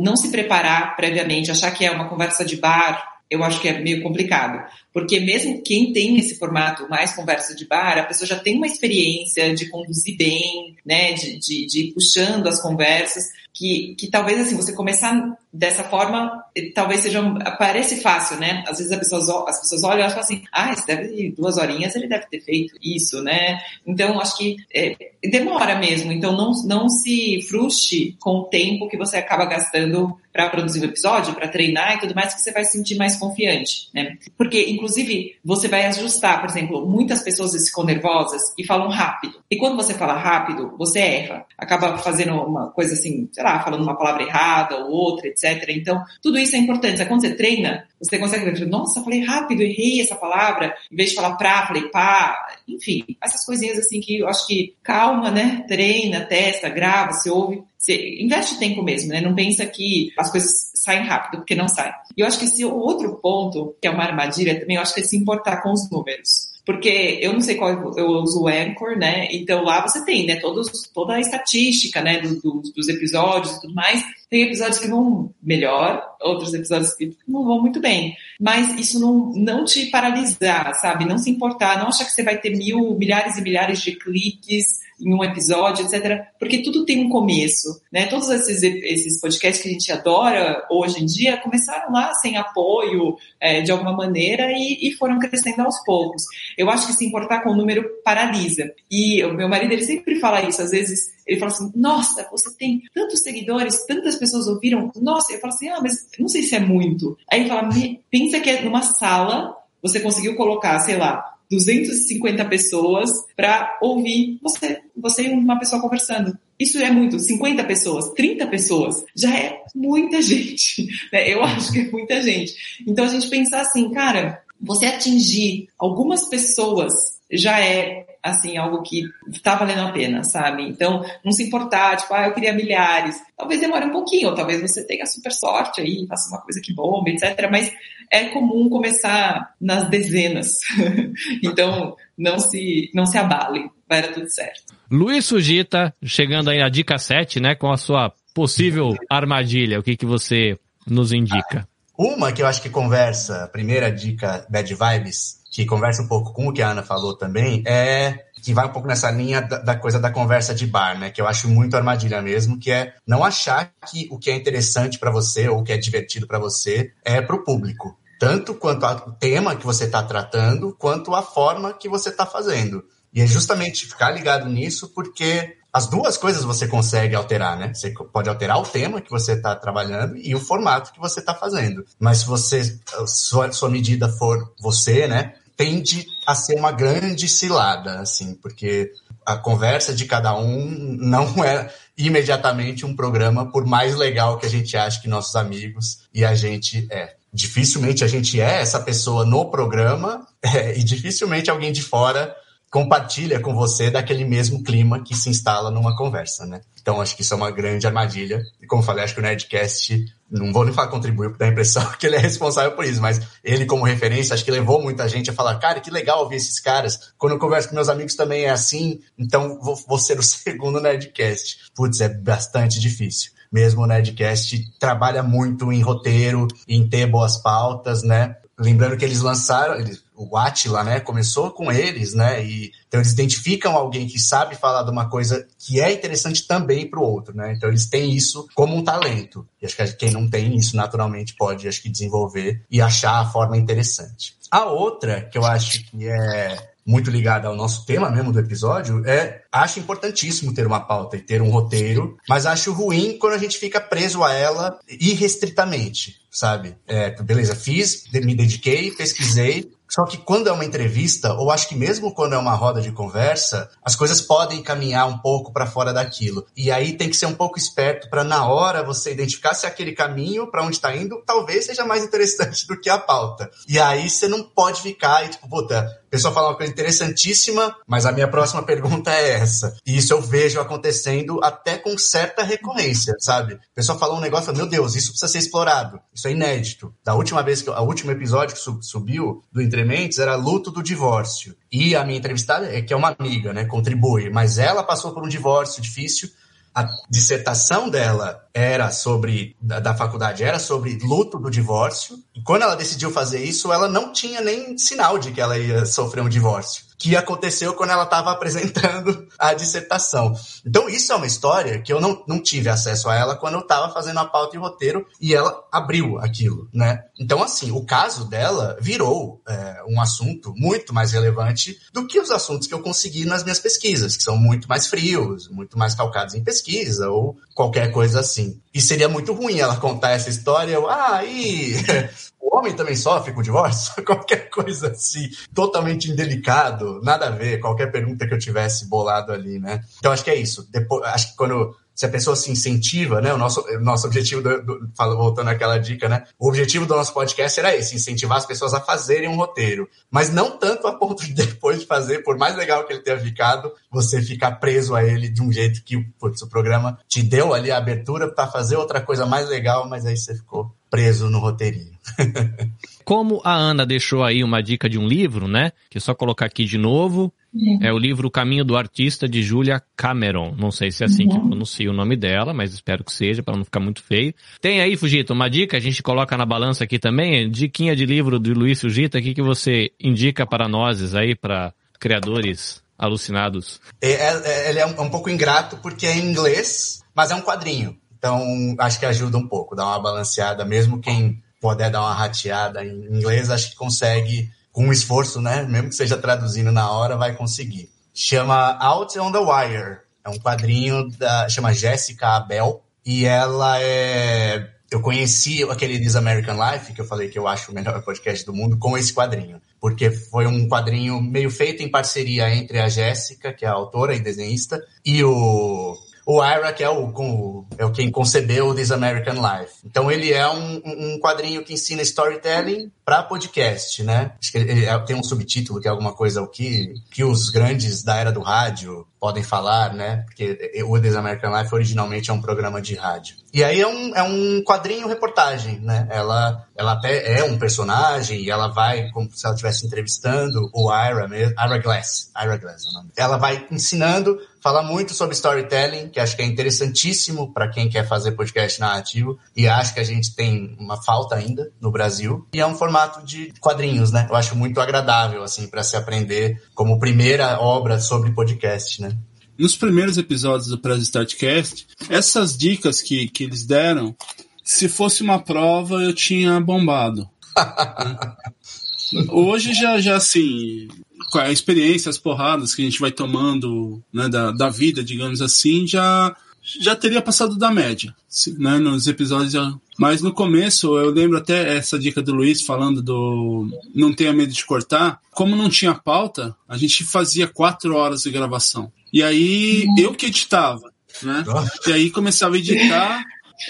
não se preparar previamente, achar que é uma conversa de bar, eu acho que é meio complicado. Porque mesmo quem tem esse formato mais conversa de bar, a pessoa já tem uma experiência de conduzir bem, né, de, de, de ir puxando as conversas, que, que talvez assim, você começar dessa forma, talvez seja, parece fácil, né? Às vezes pessoa, as pessoas olham e falam assim, ah, isso deve, duas horinhas ele deve ter feito isso, né? Então, acho que é, demora mesmo, então não, não se frustre com o tempo que você acaba gastando para produzir o um episódio, para treinar e tudo mais, que você vai se sentir mais confiante, né? Porque, inclusive, você vai ajustar, por exemplo, muitas pessoas ficam nervosas e falam rápido. E quando você fala rápido, você erra. Acaba fazendo uma coisa assim, sei lá, falando uma palavra errada ou outra, etc. Então, tudo isso é importante. Quando você treina, você consegue ver, nossa, falei rápido, errei essa palavra. Em vez de falar pra, falei pá. Enfim, essas coisinhas assim que eu acho que calma, né? Treina, testa, grava, se ouve. Você investe tempo mesmo, né? Não pensa que as coisas saem rápido, porque não saem. E eu acho que esse outro ponto, que é uma armadilha também, eu acho que é se importar com os números. Porque eu não sei qual eu uso o Anchor, né? Então lá você tem, né? Todos, toda a estatística, né? Do, do, dos episódios e tudo mais. Tem episódios que vão melhor, outros episódios que não vão muito bem. Mas isso não, não te paralisar, sabe? Não se importar, não achar que você vai ter mil, milhares e milhares de cliques em um episódio, etc. Porque tudo tem um começo, né? Todos esses, esses podcasts que a gente adora hoje em dia começaram lá sem apoio, é, de alguma maneira, e, e, foram crescendo aos poucos. Eu acho que se importar com o número paralisa. E o meu marido, ele sempre fala isso, às vezes ele fala assim, nossa, você tem tantos seguidores, tantas pessoas ouviram, nossa, eu falo assim, ah, mas não sei se é muito. Aí ele fala, pensa que é numa sala, você conseguiu colocar, sei lá, 250 pessoas para ouvir você, você e uma pessoa conversando. Isso é muito, 50 pessoas, 30 pessoas, já é muita *laughs* gente, né? Eu acho que é muita gente. Então a gente pensar assim, cara, você atingir algumas pessoas já é assim algo que está valendo a pena, sabe? Então, não se importar, tipo, ah, eu queria milhares. Talvez demore um pouquinho, ou talvez você tenha super sorte aí, faça uma coisa que bomba, etc. Mas é comum começar nas dezenas. *laughs* então, não se, não se abale, vai dar tudo certo. Luiz Sugita, chegando aí a dica 7, né, com a sua possível armadilha, o que, que você nos indica? Uma que eu acho que conversa, a primeira dica Bad Vibes, que conversa um pouco com o que a Ana falou também, é que vai um pouco nessa linha da, da, coisa da conversa de bar, né? Que eu acho muito armadilha mesmo, que é não achar que o que é interessante para você ou o que é divertido para você é para o público tanto quanto o tema que você está tratando, quanto a forma que você está fazendo. E é justamente ficar ligado nisso, porque as duas coisas você consegue alterar, né? Você pode alterar o tema que você está trabalhando e o formato que você está fazendo. Mas se você sua, sua medida for você, né? Tende a ser uma grande cilada, assim, porque a conversa de cada um não *laughs* é imediatamente um programa, por mais legal que a gente ache que nossos amigos e a gente é dificilmente a gente é essa pessoa no programa *laughs* é, e dificilmente alguém de fora compartilha com você daquele mesmo clima que se instala numa conversa, né? Então acho que isso é uma grande armadilha. E como falei, acho que o Nerdcast não vou nem falar contribuiu, porque dá a impressão *laughs* que ele é responsável por isso, mas ele como referência, acho que levou muita gente a falar, cara, que legal ouvir esses caras. Quando eu converso com meus amigos também é assim, então vou, vou ser o *laughs* segundo Nerdcast. Putz, é bastante difícil mesmo o Nerdcast trabalha muito em roteiro, em ter boas pautas, né? Lembrando que eles lançaram, eles, o Atila, né, começou com eles, né, e então eles identificam alguém que sabe falar de uma coisa que é interessante também para o outro, né, então eles têm isso como um talento, e acho que quem não tem isso naturalmente pode, acho que desenvolver e achar a forma interessante. A outra que eu acho que é muito ligada ao nosso tema mesmo do episódio, é acho importantíssimo ter uma pauta e ter um roteiro, mas acho ruim quando a gente fica preso a ela irrestritamente, sabe? É, beleza, fiz, me dediquei, pesquisei, só que quando é uma entrevista, ou acho que mesmo quando é uma roda de conversa, as coisas podem caminhar um pouco para fora daquilo. E aí tem que ser um pouco esperto para na hora você identificar se aquele caminho para onde está indo talvez seja mais interessante *laughs* do que a pauta. E aí você não pode ficar e tipo, puta, pessoa fala uma coisa interessantíssima, mas a minha próxima pergunta é essa. E isso eu vejo acontecendo até com certa recorrência, sabe? A pessoa fala um negócio, meu Deus, isso precisa ser explorado. Isso é inédito. Da última vez que, o último episódio que subiu do Entrementes era luto do divórcio. E a minha entrevistada, é que é uma amiga, né, contribui, mas ela passou por um divórcio difícil a dissertação dela era sobre da, da, faculdade era sobre luto do divórcio. E quando ela decidiu fazer isso ela não tinha nem sinal de que ela ia sofrer um divórcio que aconteceu quando ela estava apresentando a dissertação. Então, isso é uma história que eu não, não tive acesso a ela quando eu estava fazendo a pauta e roteiro e ela abriu aquilo, né? Então, assim, o caso dela virou é, um assunto muito mais relevante do que os assuntos que eu consegui nas minhas pesquisas, que são muito mais frios, muito mais calcados em pesquisa ou qualquer coisa assim. E seria muito ruim ela contar essa história, eu, ah, e homem também sofre com divórcio? *laughs* Qualquer coisa assim, totalmente indelicado, nada a ver, qualquer pergunta que eu tivesse bolado ali, né? Então acho que é isso. Depois, acho que quando se a pessoa se incentiva, né? O nosso, nosso objetivo, do, do, voltando àquela dica, né? O objetivo do nosso podcast era esse, incentivar as pessoas a fazerem um roteiro. Mas não tanto a ponto de *laughs* depois de fazer, por mais legal que ele tenha ficado, você ficar preso a ele de um jeito que putz, o programa te deu ali a abertura para fazer outra coisa mais legal, mas aí você ficou preso no roteirinho. *laughs* Como a Ana deixou aí uma dica de um livro, né? Que é só colocar aqui de novo. É, é o livro O Caminho do Artista de Julia Cameron. Não sei se é assim uhum. que pronuncia o nome dela, mas espero que seja, para não ficar muito feio. Tem aí, Fugito, uma dica, a gente coloca na balança aqui também, diquinha de livro do Luiz Fugito aqui que você indica para nós aí, para criadores alucinados. É, é, ele é um, um pouco ingrato porque é em inglês, mas é um quadrinho. Então, acho que ajuda um pouco, dá uma balanceada, mesmo quem puder dar uma rateada em inglês, acho que consegue, com esforço, né? Mesmo que seja traduzindo na hora, vai conseguir. Chama Out on the Wire. É um quadrinho da. chama Jessica Abel. E ela é. Eu conheci aquele This American Life, que eu falei que eu acho o melhor podcast do mundo, com esse quadrinho. Porque foi um quadrinho meio feito em parceria entre a Jéssica, que é a autora e desenhista, e o o Ira, que é o, com, é o quem concebeu o This American Life. Então ele é um, um quadrinho que ensina storytelling para podcast, né? Acho que ele, ele, tem um subtítulo que é alguma coisa o que, que os grandes da era do rádio podem falar, né? Porque o This American Life originalmente é um programa de rádio. E aí é um, é um quadrinho reportagem, né? Ela, ela até é um personagem e ela vai, como se ela estivesse entrevistando o Ira mesmo, Ira Glass, Ira Glass é o nome. Ela vai ensinando fala muito sobre storytelling, que acho que é interessantíssimo para quem quer fazer podcast narrativo e acho que a gente tem uma falta ainda no Brasil. E é um formato de quadrinhos, né? Eu acho muito agradável assim para se aprender como primeira obra sobre podcast, né? Nos primeiros episódios do Press Startcast, essas dicas que, que eles deram, se fosse uma prova, eu tinha bombado. *laughs* Hoje já, já assim, a experiência, as porradas que a gente vai tomando né, da, da vida, digamos assim, já, já teria passado da média, né, nos episódios. Já... Mas no começo, eu lembro até essa dica do Luiz falando do não tenha medo de cortar. Como não tinha pauta, a gente fazia quatro horas de gravação. E aí eu que editava, né? E aí começava a editar.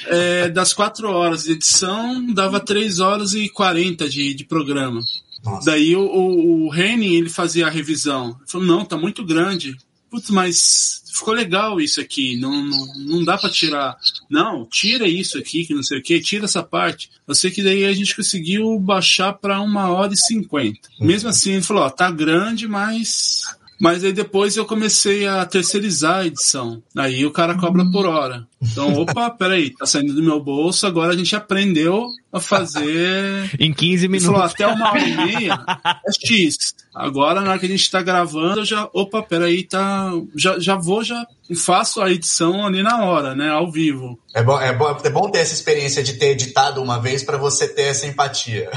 É, das quatro horas de edição, dava três horas e quarenta de, de programa. Nossa. Daí o, o, o Henning, ele fazia a revisão. Ele falou, não, tá muito grande. putz, mas ficou legal isso aqui, não, não, não dá para tirar. Não, tira isso aqui, que não sei o que, tira essa parte. Eu sei que daí a gente conseguiu baixar para uma hora e cinquenta. Mesmo assim, ele falou, ó, tá grande, mas mas aí depois eu comecei a terceirizar a edição. Aí o cara cobra por hora. Então, opa, *laughs* peraí, tá saindo do meu bolso, agora a gente aprendeu a fazer. *laughs* em 15 minutos. Falou, até uma hora e *laughs* meia é X. Agora, na hora que a gente tá gravando, eu já, opa, peraí, tá. Já, já vou, já faço a edição ali na hora, né? Ao vivo. É bom, é bom, é bom ter essa experiência de ter editado uma vez para você ter essa empatia.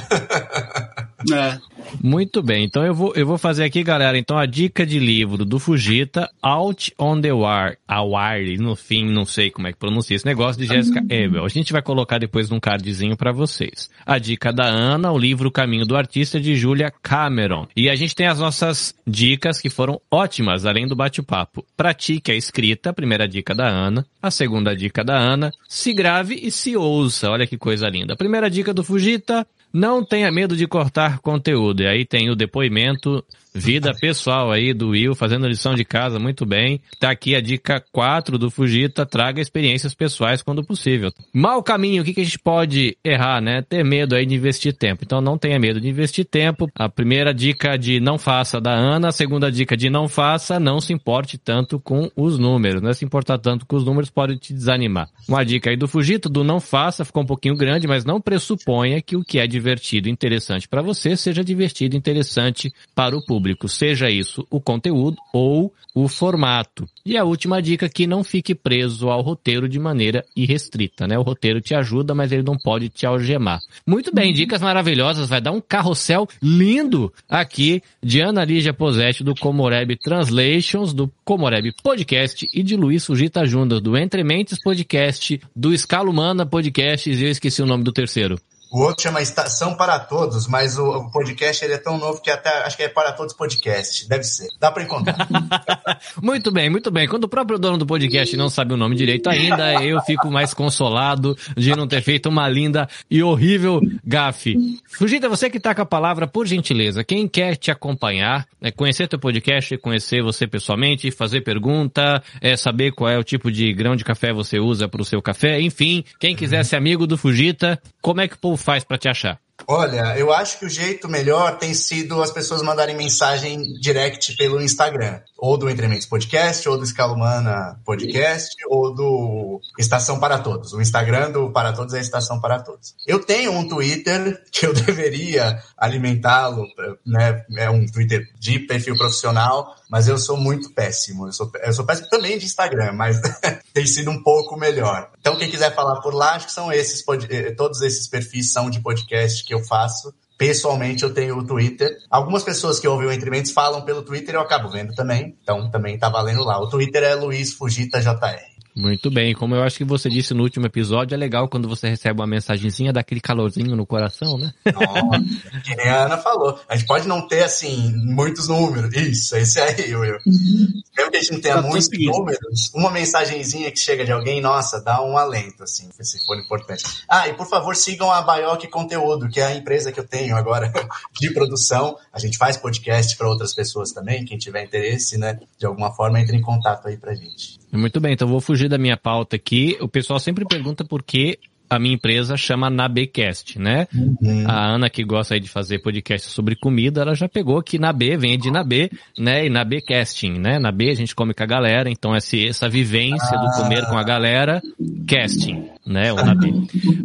É. Muito bem, então eu vou, eu vou fazer aqui, galera, então a dica de livro do Fujita, Out on the Wire, a Wire, no fim, não sei como é que pronuncia esse negócio, de Jessica Ebel. A gente vai colocar depois num cardzinho para vocês. A dica da Ana, o livro Caminho do Artista, de Julia Cameron. E a gente tem as nossas dicas que foram ótimas, além do bate-papo. Pratique a escrita, a primeira dica da Ana. A segunda dica da Ana, se grave e se ouça. Olha que coisa linda. A primeira dica do Fujita, não tenha medo de cortar conteúdo. E aí tem o depoimento Vida pessoal aí do Will, fazendo lição de casa muito bem. Tá aqui a dica 4 do Fujita, traga experiências pessoais quando possível. Mal caminho, o que, que a gente pode errar, né? Ter medo aí de investir tempo. Então não tenha medo de investir tempo. A primeira dica de não faça da Ana, a segunda dica de não faça, não se importe tanto com os números, né? Se importar tanto com os números pode te desanimar. Uma dica aí do Fujita, do não faça, ficou um pouquinho grande, mas não pressuponha que o que é divertido e interessante para você seja divertido e interessante para o público público, seja isso o conteúdo ou o formato. E a última dica que não fique preso ao roteiro de maneira irrestrita, né? O roteiro te ajuda, mas ele não pode te algemar. Muito bem, dicas maravilhosas, vai dar um carrossel lindo aqui de Ana Lígia Posetti do Comoreb Translations, do Comoreb Podcast e de Luiz Fugita Jundas do Entre Mentes Podcast, do Escala Humana Podcast e eu esqueci o nome do terceiro. O outro chama Estação para Todos, mas o, o, podcast ele é tão novo que até acho que é Para Todos Podcast. Deve ser. Dá para encontrar. *laughs* muito bem, muito bem. Quando o próprio dono do podcast não sabe o nome direito ainda, eu fico mais consolado de não ter feito uma linda e horrível gafe. Fugita, você que tá com a palavra, por gentileza, quem quer te acompanhar, é conhecer teu podcast, conhecer você pessoalmente, fazer pergunta, é saber qual é o tipo de grão de café você usa para o seu café, enfim, quem quiser ser amigo do Fugita, como é que o povo faz para te achar? Olha, eu acho que o jeito melhor tem sido as pessoas mandarem mensagem direct pelo Instagram. Ou do Entrementes Podcast, ou do Escala Podcast, ou do Estação para Todos. O Instagram do Para Todos é Estação para Todos. Eu tenho um Twitter que eu *laughs* deveria alimentá-lo, né? É um Twitter de perfil profissional, mas eu sou muito péssimo. Eu sou, eu sou péssimo também de Instagram, mas *laughs* tem sido um pouco melhor. Então, quem quiser falar por lá, acho que são esses, eh, todos esses perfis são de podcast que eu faço. Pessoalmente, eu tenho o Twitter. Algumas pessoas que ouvem o Entre Mentes falam pelo Twitter, eu acabo vendo também. Então, também tá valendo lá. O Twitter é Luiz Fugita JR. Muito bem, como eu acho que você disse no último episódio, é legal quando você recebe uma mensagenzinha daquele calorzinho no coração, né? *laughs* Nossa, que nem a Ana falou. A gente pode não ter, assim, muitos números. Isso, esse aí, Will. Mesmo que a gente não tenha tá muitos números, uma mensagenzinha que chega de alguém, nossa, dá um alento, assim, se for importante. Ah, e por favor, sigam a Baioc Conteúdo, que é a empresa que eu tenho agora *laughs* de produção. A gente faz podcast para outras pessoas também, quem tiver interesse, né? De alguma forma, entre em contato aí pra gente. Muito bem, então vou fugir da minha pauta aqui. O pessoal sempre pergunta por que a minha empresa chama Nabecast, né? Uhum. A Ana que gosta de fazer podcast sobre comida, ela já pegou que Nabe vem de Nabe, né? E Nabecasting, né? Nabe a gente come com a galera, então essa, essa vivência ah. do comer com a galera, casting, né? O Nabe.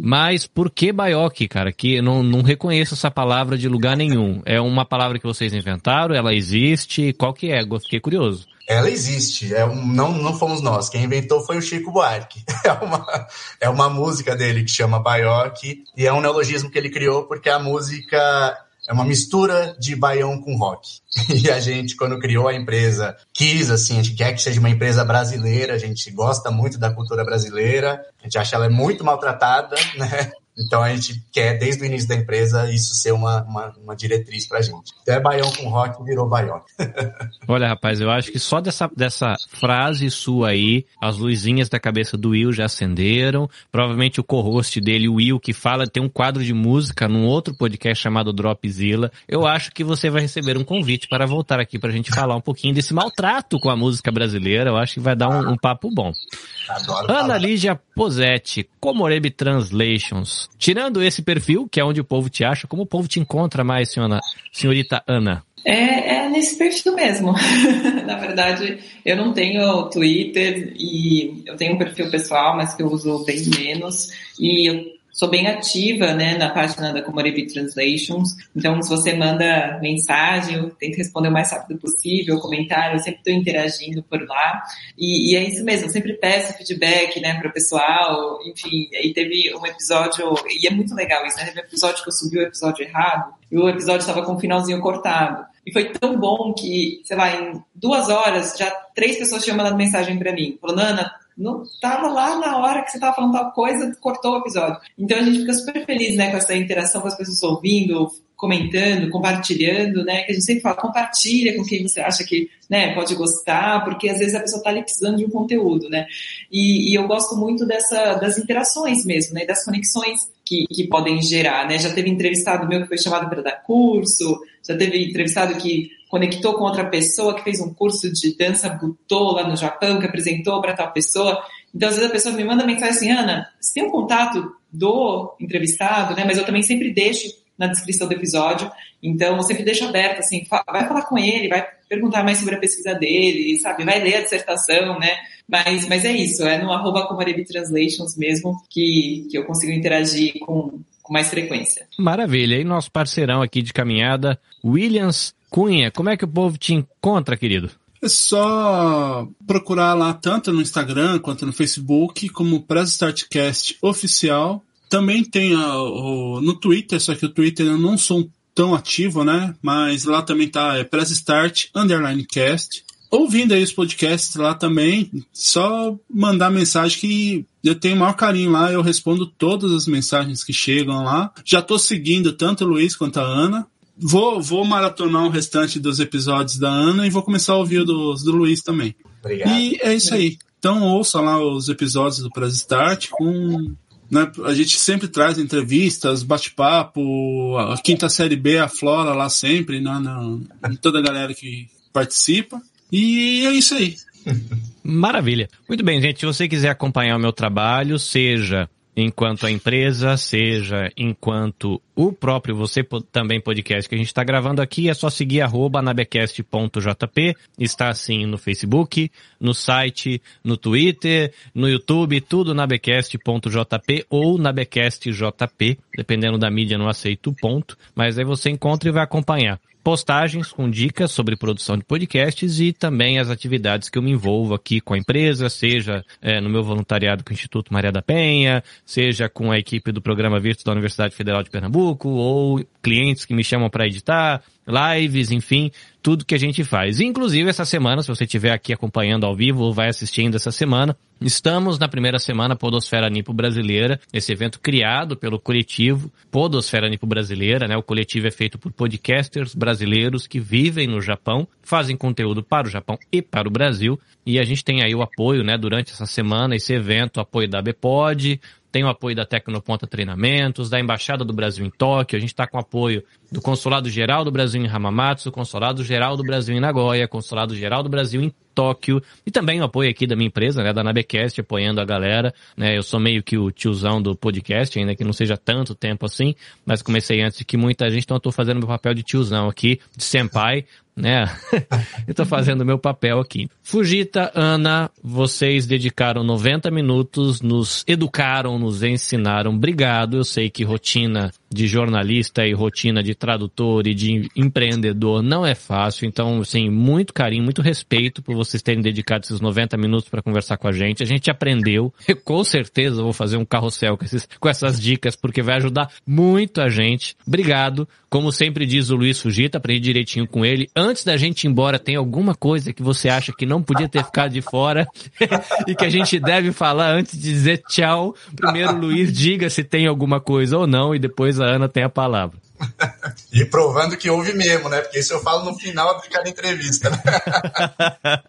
Mas por que Baioque, cara? Que eu não, não reconheço essa palavra de lugar nenhum. É uma palavra que vocês inventaram? Ela existe? Qual que é? Fiquei curioso ela existe. É um, não, não fomos nós. Quem inventou foi o Chico Buarque. *laughs* É uma, é uma música dele que chama Baioque e é um neologismo que ele criou porque a música é uma mistura de baião com rock. *laughs* E a gente, quando criou a empresa, quis, assim, a gente quer que seja uma empresa brasileira, a gente gosta muito da cultura brasileira, a gente acha ela muito maltratada, *laughs* né? Então a gente quer, desde o início da empresa, isso ser uma, uma, uma diretriz pra gente. Então é baião com rock, virou baião. *laughs* Olha, rapaz, eu acho que só dessa, dessa frase sua aí, as luzinhas da cabeça do Will já acenderam. Provavelmente o co-host dele, o Will, que fala, tem um quadro de música num outro podcast chamado Dropzilla. Eu acho que você vai receber um convite para voltar aqui pra gente falar um pouquinho desse maltrato com a música brasileira. Eu acho que vai dar um, um papo bom. Adoro Ana falar. Lígia Posetti, Comoreb Translations. Tirando esse perfil, que é onde o povo te acha, como o povo te encontra mais, senhora, senhorita Ana? É, é nesse perfil mesmo. *laughs* Na verdade, eu não tenho Twitter e eu tenho um perfil pessoal, mas que eu uso bem menos. E eu sou bem ativa, né, na página da Comorebi Translations. Então, se você manda mensagem, eu tento responder o mais rápido possível, comentário, eu sempre estou interagindo por lá. E, e, é isso mesmo, eu sempre peço feedback, né, para o pessoal. Enfim, aí teve um episódio, e é muito legal isso, né? Teve um episódio que eu subi o episódio errado, e o episódio estava com o finalzinho cortado. E foi tão bom que, sei lá, em duas horas, já três pessoas tinham mandado mensagem para mim, falando, Ana, não tava lá na hora que você tava falando tal coisa, cortou o episódio. Então a gente fica super feliz, né, com essa interação com as pessoas ouvindo, comentando, compartilhando, né, que a gente sempre fala, compartilha com quem você acha que, né, pode gostar, porque às vezes a pessoa tá ali precisando de um conteúdo, né, e, e eu gosto muito dessa, das interações mesmo, né, das conexões que, que podem gerar, né, já teve entrevistado meu que foi chamado para dar curso, já teve entrevistado que conectou com outra pessoa que fez um curso de dança butô lá no Japão, que apresentou para tal pessoa. Então, às vezes a pessoa me manda mensagem assim, Ana, você tem um contato do entrevistado, né? Mas eu também sempre deixo na descrição do episódio. Então, eu sempre deixo aberto, assim, vai falar com ele, vai perguntar mais sobre a pesquisa dele, sabe? Vai ler a dissertação, né? Mas, mas é isso, é no arroba Translations mesmo que, que eu consigo interagir com, com mais frequência. Maravilha. E nosso parceirão aqui de caminhada, Williams Cunha, como é que o povo te encontra, querido? É só procurar lá tanto no Instagram quanto no Facebook como Press Startcast Oficial. Também tem a, o, no Twitter, só que o Twitter eu não sou tão ativo, né? Mas lá também tá é Press Start Underline Cast. Ouvindo aí os podcasts lá também, só mandar mensagem que eu tenho o maior carinho lá, eu respondo todas as mensagens que chegam lá. Já tô seguindo tanto o Luiz quanto a Ana. Vou, vou maratonar o restante dos episódios da Ana e vou começar a ouvir dos do Luiz também. Obrigado. E é isso aí. Então ouça lá os episódios do Press Start com. Né, a gente sempre traz entrevistas, bate-papo, a quinta série B, a Flora lá sempre, né, na, toda a galera que participa. E é isso aí. Maravilha. Muito bem, gente. Se você quiser acompanhar o meu trabalho, seja enquanto a empresa, seja enquanto o próprio você também podcast que a gente está gravando aqui, é só seguir arroba nabecast.jp, está assim no Facebook, no site, no Twitter, no YouTube, tudo nabecast.jp ou nabecastjp, dependendo da mídia não aceito o ponto, mas aí você encontra e vai acompanhar. Postagens com dicas sobre produção de podcasts e também as atividades que eu me envolvo aqui com a empresa, seja é, no meu voluntariado com o Instituto Maria da Penha, seja com a equipe do programa Virtus da Universidade Federal de Pernambuco, ou clientes que me chamam para editar, lives, enfim, tudo que a gente faz. Inclusive essa semana, se você estiver aqui acompanhando ao vivo ou vai assistindo essa semana, estamos na primeira semana Podosfera Nipo Brasileira, esse evento criado pelo coletivo Podosfera Nipo Brasileira, né? O coletivo é feito por podcasters brasileiros que vivem no Japão, fazem conteúdo para o Japão e para o Brasil, e a gente tem aí o apoio, né, durante essa semana, esse evento, apoio da Bpod, tem o apoio da Tecnoponta Treinamentos, da Embaixada do Brasil em Tóquio, a gente está com apoio do Consulado Geral do Brasil em Hamamatsu, Consulado Geral do Brasil em Nagoya, Consulado Geral do Brasil em Tóquio e também o apoio aqui da minha empresa, né, da Nabecast, apoiando a galera, né, eu sou meio que o tiozão do podcast, ainda que não seja tanto tempo assim, mas comecei antes que muita gente, então eu tô fazendo meu papel de tiozão aqui, de senpai, né? *laughs* eu tô fazendo meu papel aqui. Fujita, Ana, vocês dedicaram 90 minutos, nos educaram, nos ensinaram. Obrigado. Eu sei que rotina de jornalista e rotina de tradutor e de empreendedor não é fácil. Então, assim, muito carinho, muito respeito por vocês terem dedicado esses 90 minutos para conversar com a gente. A gente aprendeu. Eu, com certeza vou fazer um carrossel com, esses, com essas dicas, porque vai ajudar muito a gente. Obrigado. Como sempre diz o Luiz Fugita, aprendi direitinho com ele. Antes da gente ir embora, tem alguma coisa que você acha que não podia ter ficado de fora *laughs* e que a gente deve falar antes de dizer tchau? Primeiro, Luiz, diga se tem alguma coisa ou não e depois a Ana tem a palavra. *laughs* e provando que houve mesmo, né? Porque isso eu falo no final de cada entrevista. Né? *laughs*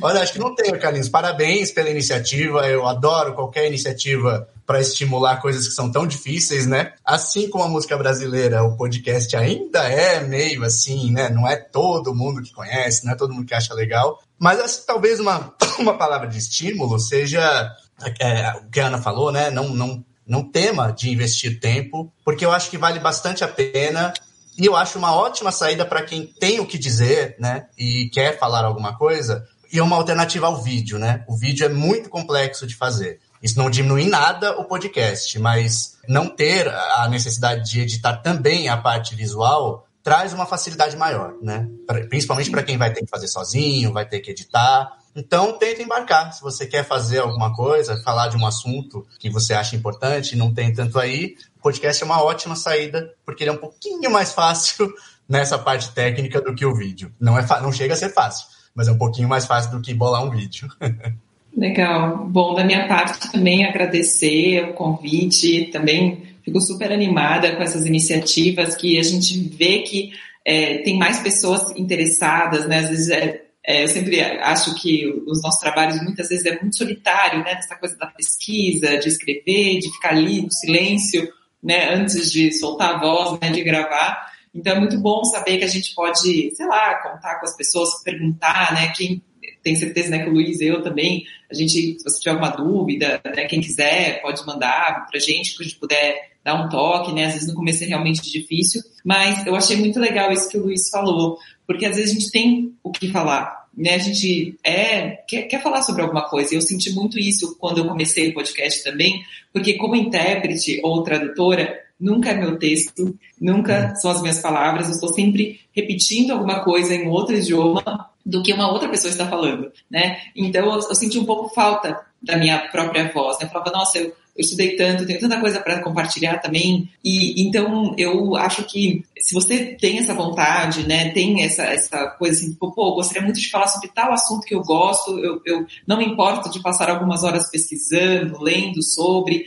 Olha, acho que não tenho, Carlinhos. Parabéns pela iniciativa. Eu adoro qualquer iniciativa para estimular coisas que são tão difíceis, né? Assim como a música brasileira, o podcast ainda é meio assim, né? Não é todo mundo que conhece, não é todo mundo que acha legal. Mas assim, talvez uma, *coughs* uma palavra de estímulo seja é, o que a Ana falou, né? Não, não, não tema de investir tempo, porque eu acho que vale bastante a pena e eu acho uma ótima saída para quem tem o que dizer, né? E quer falar alguma coisa e é uma alternativa ao vídeo, né? O vídeo é muito complexo de fazer. Isso não diminui nada o podcast, mas não ter a necessidade de editar também a parte visual traz uma facilidade maior, né? Principalmente para quem vai ter que fazer sozinho, vai ter que editar. Então, tenta embarcar. Se você quer fazer alguma coisa, falar de um assunto que você acha importante e não tem tanto aí, o podcast é uma ótima saída, porque ele é um pouquinho mais *laughs* fácil nessa parte técnica do que o vídeo. Não, é não chega a ser fácil, mas é um pouquinho mais fácil do que bolar um vídeo. *laughs* Legal. Bom, da minha parte também agradecer o convite, também fico super animada com essas iniciativas que a gente vê que é, tem mais pessoas interessadas, né? Às vezes é, é, eu sempre acho que os nossos trabalhos muitas vezes é muito solitário, né? Essa coisa da pesquisa, de escrever, de ficar ali no silêncio, né? Antes de soltar a voz, né? De gravar. Então é muito bom saber que a gente pode, sei lá, contar com as pessoas, perguntar, né? Quem tenho certeza né, que o Luiz e eu também, a gente, se você tiver alguma dúvida, né, quem quiser pode mandar pra gente, que a gente puder dar um toque, né? Às vezes no começo é realmente difícil, mas eu achei muito legal isso que o Luiz falou, porque às vezes a gente tem o que falar, né? A gente é, quer, quer falar sobre alguma coisa. Eu senti muito isso quando eu comecei o podcast também, porque como intérprete ou tradutora, nunca é meu texto, nunca são as minhas palavras, eu estou sempre repetindo alguma coisa em outro idioma do que uma outra pessoa está falando, né? Então eu, eu senti um pouco falta da minha própria voz, né? Eu falava, nossa, eu eu estudei tanto, tenho tanta coisa para compartilhar também. E então eu acho que se você tem essa vontade, né, tem essa, essa coisa assim, pô, pô, gostaria muito de falar sobre tal assunto que eu gosto, eu, eu não me importo de passar algumas horas pesquisando, lendo sobre,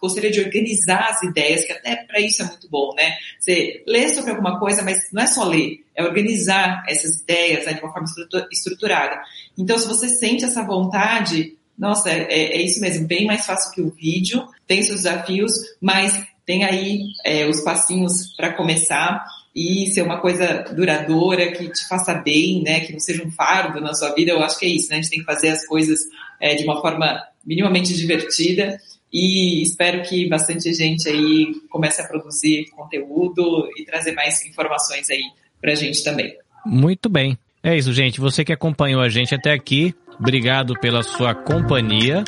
gostaria de organizar as ideias, que até para isso é muito bom, né? Você lê sobre alguma coisa, mas não é só ler, é organizar essas ideias né, de uma forma estruturada. Então, se você sente essa vontade, nossa, é, é, isso mesmo, bem mais fácil que o vídeo, tem seus desafios, mas tem aí é, os passinhos para começar e ser uma coisa duradoura, que te faça bem, né, que não seja um fardo na sua vida, eu acho que é isso, né, a gente tem que fazer as coisas é, de uma forma minimamente divertida e espero que bastante gente aí comece a produzir conteúdo e trazer mais informações aí pra gente também. Muito bem. É isso, gente. Você que acompanhou a gente até aqui, Obrigado pela sua companhia.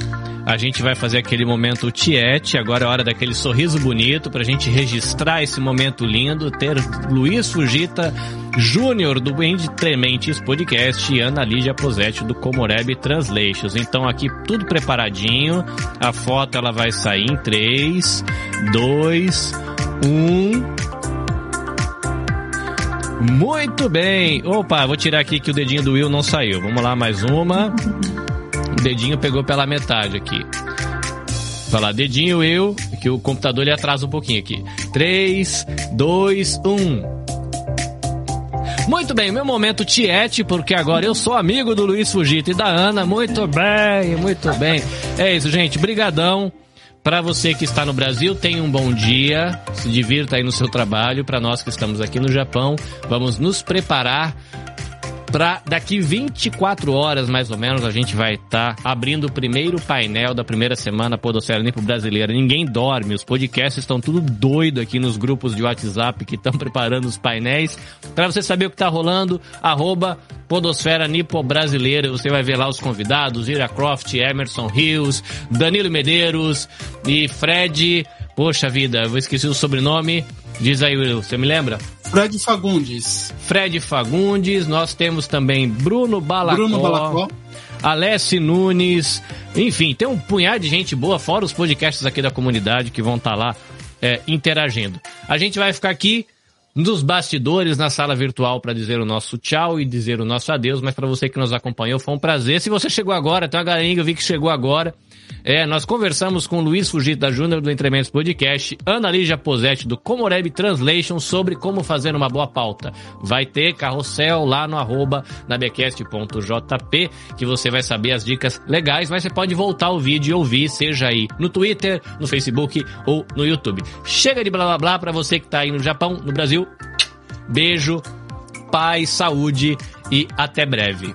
A gente vai fazer aquele momento tiete, agora é hora daquele sorriso bonito pra gente registrar esse momento lindo, ter Luiz Fugita Júnior do End Trementes Podcast e Ana Lídia Posetti do Comoreb Translations. Então aqui tudo preparadinho, a foto ela vai sair em 3, 2, 1... Muito bem. Opa, vou tirar aqui que o dedinho do Will não saiu. Vamos lá, mais uma. O dedinho pegou pela metade aqui. Vai lá, dedinho Will, que o computador ele atrasa um pouquinho aqui. 3, 2, 1. Muito bem, meu momento tiete, porque agora eu sou amigo do Luiz Fugito e da Ana. Muito bem, muito bem. É isso, gente. Brigadão. Para você que está no Brasil, tenha um bom dia, se divirta aí no seu trabalho. Para nós que estamos aqui no Japão, vamos nos preparar para daqui 24 horas, mais ou menos, a gente vai estar tá abrindo o primeiro painel da primeira semana Podosfera Limpo Brasileira. Ninguém dorme, os podcasts estão tudo doido aqui nos grupos de WhatsApp que estão preparando os painéis. Para você saber o que está rolando, arroba Podosfera Nipo Brasileira, você vai ver lá os convidados, Ira Croft, Emerson Rios, Danilo Medeiros e Fred Poxa vida, eu esqueci o sobrenome. Diz aí, Will, você me lembra? Fred Fagundes. Fred Fagundes. Nós temos também Bruno Balacó. Bruno Balacó. Alessi Nunes. Enfim, tem um punhado de gente boa, fora os podcasts aqui da comunidade que vão estar tá lá é, interagindo. A gente vai ficar aqui nos bastidores, na sala virtual, para dizer o nosso tchau e dizer o nosso adeus, mas para você que nos acompanhou, foi um prazer. Se você chegou agora, tem uma galerinha que eu vi que chegou agora. É, nós conversamos com Luiz Fugita Júnior do Entrementos Podcast, Ana Lígia Posetti do Comoreb Translation sobre como fazer uma boa pauta. Vai ter carrossel lá no arroba nabecast.jp que você vai saber as dicas legais, mas você pode voltar o vídeo e ouvir, seja aí no Twitter, no Facebook ou no YouTube. Chega de blá blá blá para você que tá aí no Japão, no Brasil. Beijo, paz, saúde e até breve.